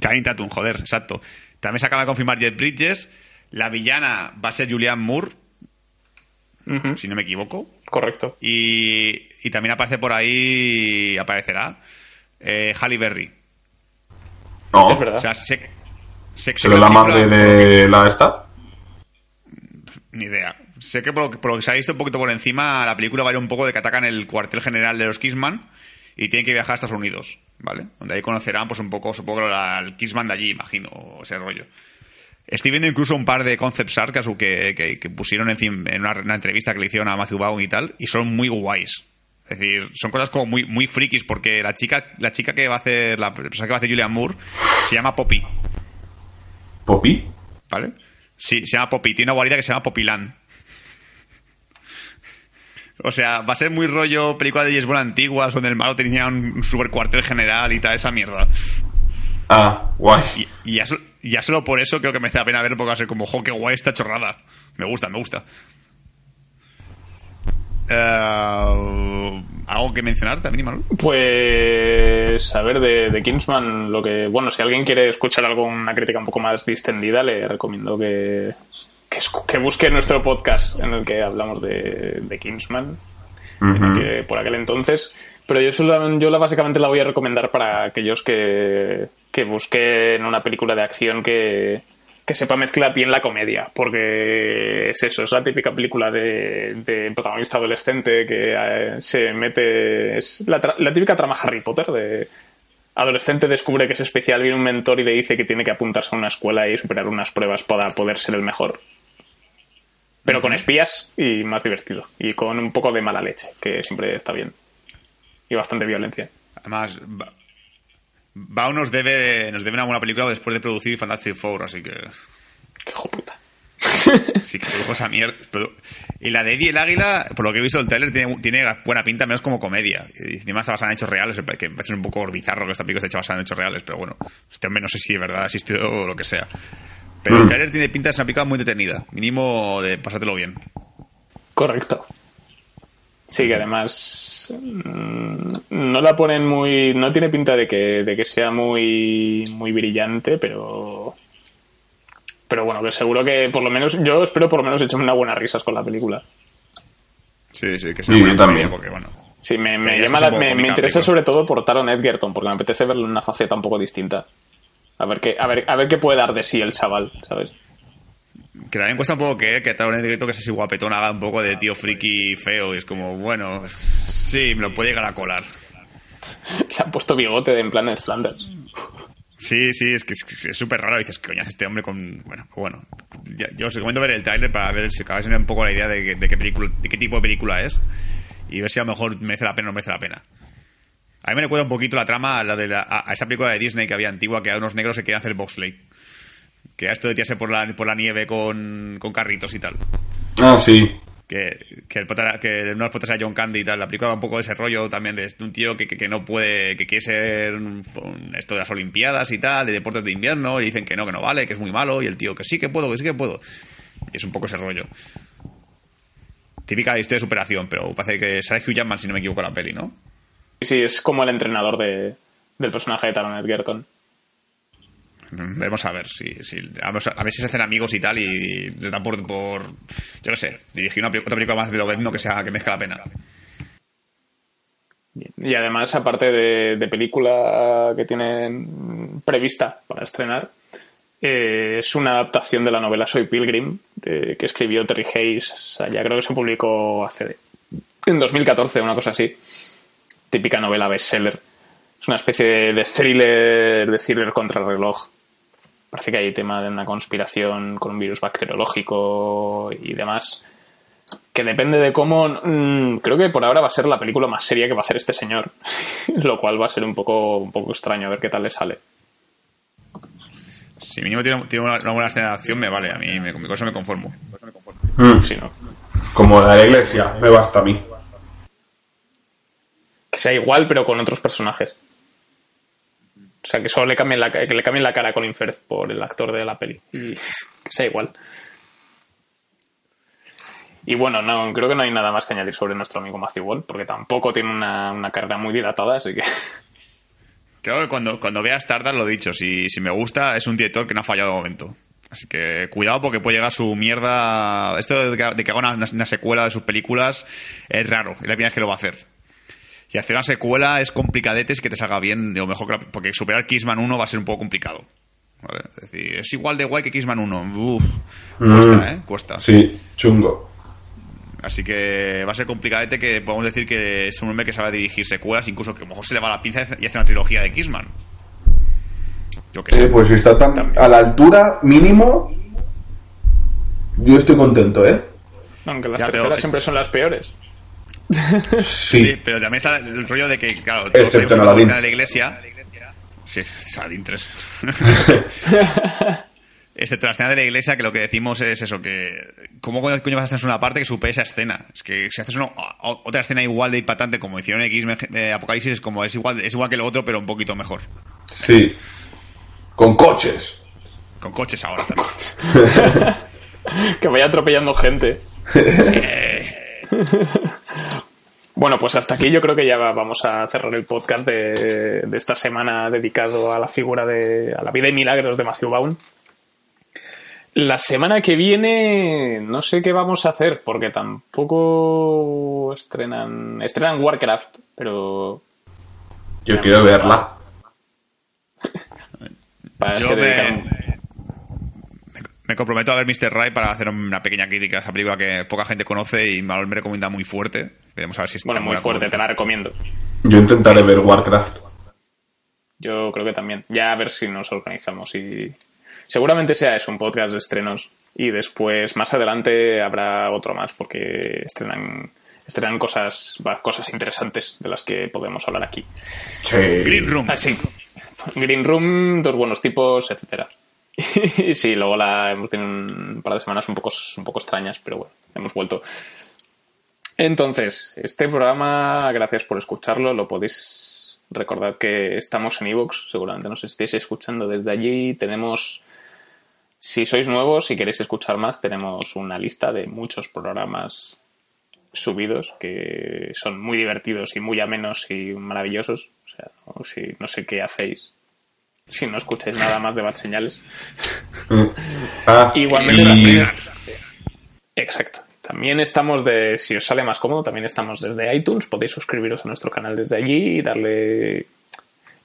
Channing Tatum, joder, exacto. También se acaba de confirmar Jet Bridges. La villana va a ser Julianne Moore, si no me equivoco. Correcto. Y, y también aparece por ahí, aparecerá eh, Halle Berry. No, Es verdad. O sea, sé, sé, sé ¿se lo que la madre de la esta? Ni idea. Sé que por lo, que por lo que se ha visto un poquito por encima, la película va a ir un poco de que atacan el cuartel general de los Kissman y tienen que viajar a Estados Unidos, ¿vale? Donde ahí conocerán, pues un poco, supongo, el Kissman de allí, imagino, o ese rollo. Estoy viendo incluso un par de concept art que, que, que pusieron en, en una, una, entrevista que le hicieron a Matthew Vaughn y tal, y son muy guays. Es decir, son cosas como muy, muy frikis, porque la chica, la chica que va a hacer, la persona que va a hacer Julian Moore, se llama Poppy. ¿Poppy? ¿Vale? Sí, se llama Poppy. Tiene una guarida que se llama Poppyland. O sea, va a ser muy rollo película de James Bond antiguas, donde el malo tenía un super cuartel general y tal, esa mierda. Ah, guay. Y, y ya, ya, solo por eso creo que merece la pena ver porque va a ser como, jo, qué guay esta chorrada. Me gusta, me gusta. Uh, ¿Algo que mencionar también, Manuel? Pues, a ver, de, de, Kingsman, lo que. Bueno, si alguien quiere escuchar alguna crítica un poco más distendida, le recomiendo que, que, que busque nuestro podcast en el que hablamos de, de Kingsman. Uh -huh. que, por aquel entonces. Pero yo, solo, yo la, básicamente la voy a recomendar para aquellos que, que busquen una película de acción que, que sepa mezclar bien la comedia, porque es eso, es la típica película de, de protagonista adolescente que eh, se mete, es la, la, típica trama Harry Potter de adolescente descubre que es especial, viene un mentor y le dice que tiene que apuntarse a una escuela y superar unas pruebas para poder ser el mejor. Pero con espías y más divertido, y con un poco de mala leche, que siempre está bien. Y bastante violencia. Además, Bao nos debe, nos debe una buena película después de producir Fantastic Four, así que. ¡Qué hijo puta! Sí, que cosa mierda. Y la de Eddie el Águila, por lo que he visto el trailer, tiene, tiene buena pinta, menos como comedia. Y encima está basada en hechos reales, que me parece un poco bizarro que esta película esté hecha basada en hechos reales, pero bueno, este hombre no sé si de verdad ha existido o lo que sea. Pero el trailer tiene pinta de ser una película muy detenida, mínimo de pasártelo bien. Correcto. Sí, que además no la ponen muy no tiene pinta de que, de que sea muy muy brillante pero pero bueno que seguro que por lo menos yo espero por lo menos echarme unas buenas risas con la película. Sí sí que sea sí, buena también. porque bueno sí me, me, llama la, me, me interesa sobre todo por Taron Edgerton porque me apetece verlo en una faceta un poco distinta a ver qué a ver a ver qué puede dar de sí el chaval sabes que también cuesta un poco que, que Taron Edgerton que es así guapetón haga un poco de tío friki feo y es como bueno sí me lo puede llegar a colar le han puesto bigote de en plan de Flanders Sí, sí, es que es súper raro. Dices, ¿qué coño hace este hombre con.? Bueno, bueno. Ya, yo os recomiendo ver el trailer para ver si acabáis tener un poco la idea de, de, qué película, de qué tipo de película es y ver si a lo mejor merece la pena o no merece la pena. A mí me recuerda un poquito la trama a, la de la, a, a esa película de Disney que había antigua que a unos negros se querían hacer bobsleigh. Que era esto de tirarse por la, por la nieve con, con carritos y tal. Ah, sí que, que, el pota, que los potas era John Candy y tal. La película va un poco de ese rollo también de un tío que, que, que no puede, que quiere ser un, un, esto de las Olimpiadas y tal, de deportes de invierno, y dicen que no, que no vale, que es muy malo, y el tío que sí que puedo, que sí que puedo. Y es un poco ese rollo. Típica historia de superación, pero parece que sale Hugh Jackman, si no me equivoco, la peli, ¿no? Sí, es como el entrenador de, del personaje de Taron Edgerton. Vamos a ver si, si a, ver si se hacen amigos y tal y les dan por, por yo no sé, dirigir una, otra película más de Lobezno que sea que merezca la pena. Y además, aparte de, de película que tienen prevista para estrenar, eh, es una adaptación de la novela Soy Pilgrim, de, que escribió Terry Hayes. O sea, ya creo que se publicó hace en 2014, una cosa así. Típica novela bestseller. Es una especie de, de thriller, de thriller contra el reloj parece que hay tema de una conspiración con un virus bacteriológico y demás. Que depende de cómo. Mmm, creo que por ahora va a ser la película más seria que va a hacer este señor. Lo cual va a ser un poco, un poco extraño a ver qué tal le sale. Si mínimo tiene, tiene una, una, buena escena de acción, me vale. A mí me, con eso me conformo. Eso me conformo. Mm. Sí, ¿no? Como la iglesia, me basta a mí. Que sea igual, pero con otros personajes. O sea, que solo le cambien la, que le cambien la cara a Colin Firth por el actor de la peli. Y que sea igual. Y bueno, no, creo que no hay nada más que añadir sobre nuestro amigo Matthew Wall, porque tampoco tiene una, una carrera muy dilatada, así que... Creo que cuando, cuando vea Stardust, lo dicho, si, si me gusta, es un director que no ha fallado de momento. Así que cuidado porque puede llegar su mierda... Esto de que, haga una, una, secuela de sus películas es raro, es la primera vez que lo va a hacer. Y hacer una secuela es complicadete es que te salga bien, o mejor que la, porque superar Kissman 1 va a ser un poco complicado. ¿vale? Es decir, es igual de guay que Kissman 1. Uf, Mm. cuesta, ¿eh? Cuesta. Sí, chungo. Así que va a ser complicadete que podemos decir que es un hombre que sabe dirigir secuelas, incluso que a lo mejor se le va la pinza y hace una trilogía de Kissman. Yo que sé. Eh, pues está tan a la altura mínimo yo estoy contento, ¿eh? Aunque las Ya, pero- terceras siempre son las peores. Sí. Sí, pero también está el rollo de que, claro, todos Excepto sabemos que en la de la iglesia. Sí, es Aladdin 3. Excepto la escena de la iglesia, que lo que decimos es eso, que. ¿Cómo coño coño vas a hacer una parte que supere esa escena? Es que si haces una- otra escena igual de impactante como hicieron X eh, Apocalipsis, es como es igual, es igual que lo otro, pero un poquito mejor. Sí. Con coches. Con coches ahora también. Que vaya atropellando gente. Bueno, pues hasta aquí yo creo que ya va- vamos a cerrar el podcast de, de esta semana dedicado a la figura de. a la vida y milagros de Matthew Vaughn. La semana que viene no sé qué vamos a hacer, porque tampoco estrenan. estrenan Warcraft, pero. Yo quiero verla. Para Yo me, me comprometo a ver Mr. Ray para hacer una pequeña crítica a esa película que poca gente conoce y me recomienda muy fuerte. Veremos a ver si está Bueno, muy fuerte, te la recomiendo. Yo intentaré ver Warcraft. Yo creo que también. Ya a ver si nos organizamos y. Seguramente sea eso, un podcast de estrenos. Y después, más adelante, habrá otro más, porque estrenan, estrenan cosas, va, cosas interesantes de las que podemos hablar aquí. Sí. Green Room. Ah, sí. Green Room, dos buenos tipos, etcétera. Y sí, luego la hemos tenido un par de semanas un poco, un poco extrañas, pero bueno, hemos vuelto. Entonces, este programa, gracias por escucharlo, lo podéis recordar que estamos en iVoox, seguramente nos estéis escuchando desde allí, tenemos, si sois nuevos, si queréis escuchar más, tenemos una lista de muchos programas subidos que son muy divertidos y muy amenos y maravillosos. O sea, no sé qué hacéis si no escucháis nada más de Bad Señales. Ah, Igualmente y- es- Exacto. También estamos de, si os sale más cómodo, también estamos desde iTunes. Podéis suscribiros a nuestro canal desde allí y darle.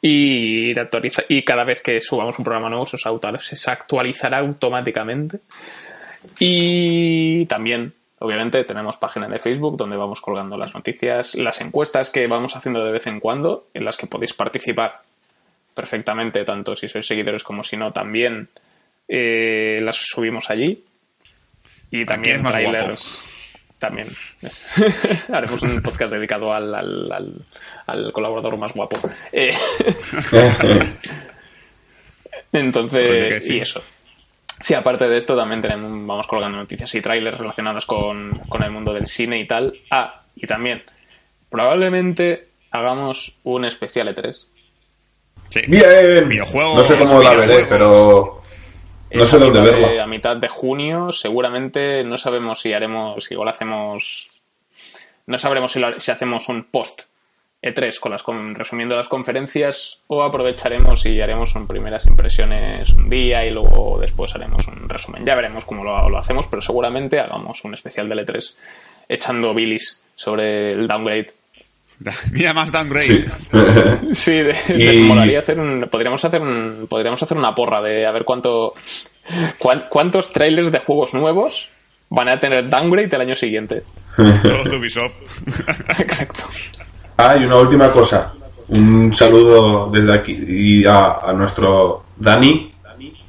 Y, ir actualiza- y cada vez que subamos un programa nuevo se os se actualizará automáticamente. Y también, obviamente, tenemos página de Facebook donde vamos colgando las noticias, las encuestas que vamos haciendo de vez en cuando, en las que podéis participar perfectamente, tanto si sois seguidores como si no, también eh, las subimos allí. Y también trailers. También. Haremos un podcast dedicado al, al, al- al colaborador más guapo. Eh, entonces, y eso. Sí, aparte de esto, también tenemos, vamos colgando noticias y trailers relacionados con, con el mundo del cine y tal. Ah, y también, probablemente hagamos un especial E E3. Sí. Bien. Videojuegos, no sé cómo la veré, pero no sé a dónde mitad de- verla. a mitad de junio, seguramente no sabemos si haremos, si igual hacemos, no sabremos si, lo- si hacemos un post E3 con las con- resumiendo las conferencias o aprovecharemos y haremos un primeras impresiones un día y luego después haremos un resumen. Ya veremos cómo lo, lo hacemos, pero seguramente hagamos un especial del E3 echando bilis sobre el downgrade. Mira más downgrade. Sí, de, Y- de- molaría hacer un, podríamos hacer un, podríamos hacer una porra de a ver cuánto, cuán- cuántos trailers de juegos nuevos van a tener downgrade el año siguiente. Todo de Ubisoft. Exacto. Ah, y una última cosa. Un saludo desde aquí y a, a nuestro Dani,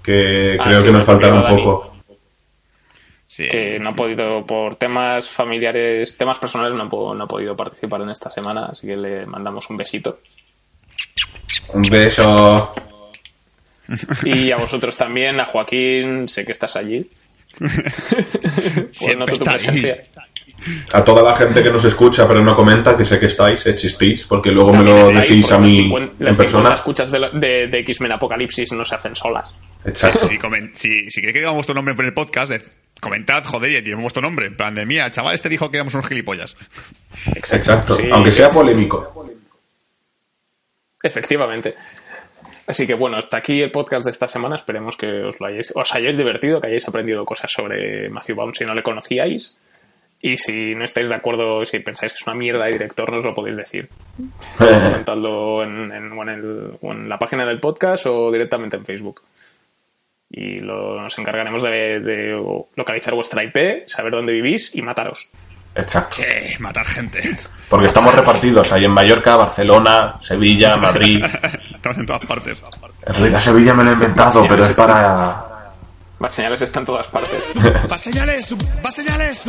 que Ah, creo sí, que nos faltará un poco. Sí. Que no ha podido, por temas familiares, temas personales, no ha, po- no ha podido participar en esta semana, así que le mandamos un besito. Un beso. Y a vosotros también, a Joaquín, sé que estás allí. Pues Siempre noto tu presencia. A toda la gente que nos escucha pero no comenta, que sé que estáis, existís, porque luego me lo decís a las mí 50 en las 50 persona. escuchas de, la- de, de X-Men Apocalipsis no se hacen solas. Exacto. Si, comen- si, si queréis que digamos vuestro nombre en el podcast, de- comentad, joder, y llevemos vuestro nombre. En plan de mía, chaval este dijo que éramos unos gilipollas. Exacto. Sí, Aunque sea polémico. Efectivamente. Así que bueno, hasta aquí el podcast de esta semana. Esperemos que os lo hayáis, os hayáis divertido, que hayáis aprendido cosas sobre Matthew Vaughn si no le conocíais. Y si no estáis de acuerdo, si pensáis que es una mierda de director, nos lo podéis decir. Comentadlo en, en- o en el- o en la página del podcast o directamente en Facebook. Y lo- nos encargaremos de, de localizar vuestra IP, saber dónde vivís y mataros. Exacto. Eh, matar gente. Porque estamos repartidos ahí en Mallorca, Barcelona, Sevilla, Madrid. Estamos en todas partes. En realidad Sevilla me lo he inventado, pero es para... Bad Señales está en todas partes. Va señales, va señales.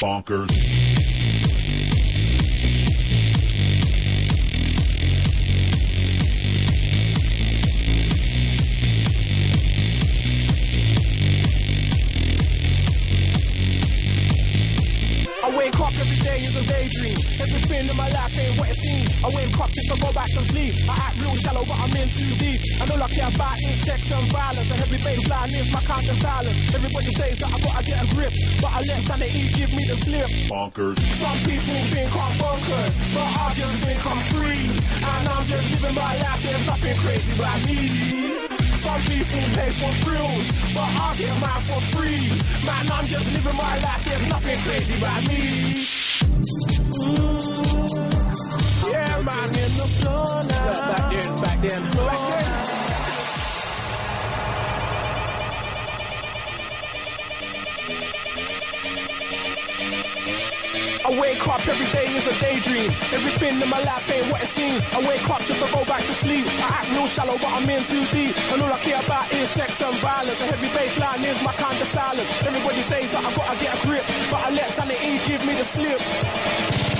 Bonkers. Everything in my life ain't what it seems. I wake up just to go back to sleep. I act real shallow, but I'm in too deep. And all I care about is sex and violence. And every baseline is my kind of silence. Everybody says that I gotta get a grip, but I let sanity give me the slip. Bonkers. Some people think I'm bonkers, but I just think I'm free. And I'm just living my life, there's nothing crazy about me. Some people pay for thrills, but I get mine for free. Man, I'm just living my life, there's nothing crazy about me. Mm. Yeah, man. Back then, back then, back then. I wake up every day is a daydream. Everything in my life ain't what it seems. I wake up just to go back to sleep. I act real shallow, but I'm in too deep. And all I care about is sex and violence. A heavy baseline is my kind of silence. Everybody says that I gotta get a grip, but I let sanity give me the slip.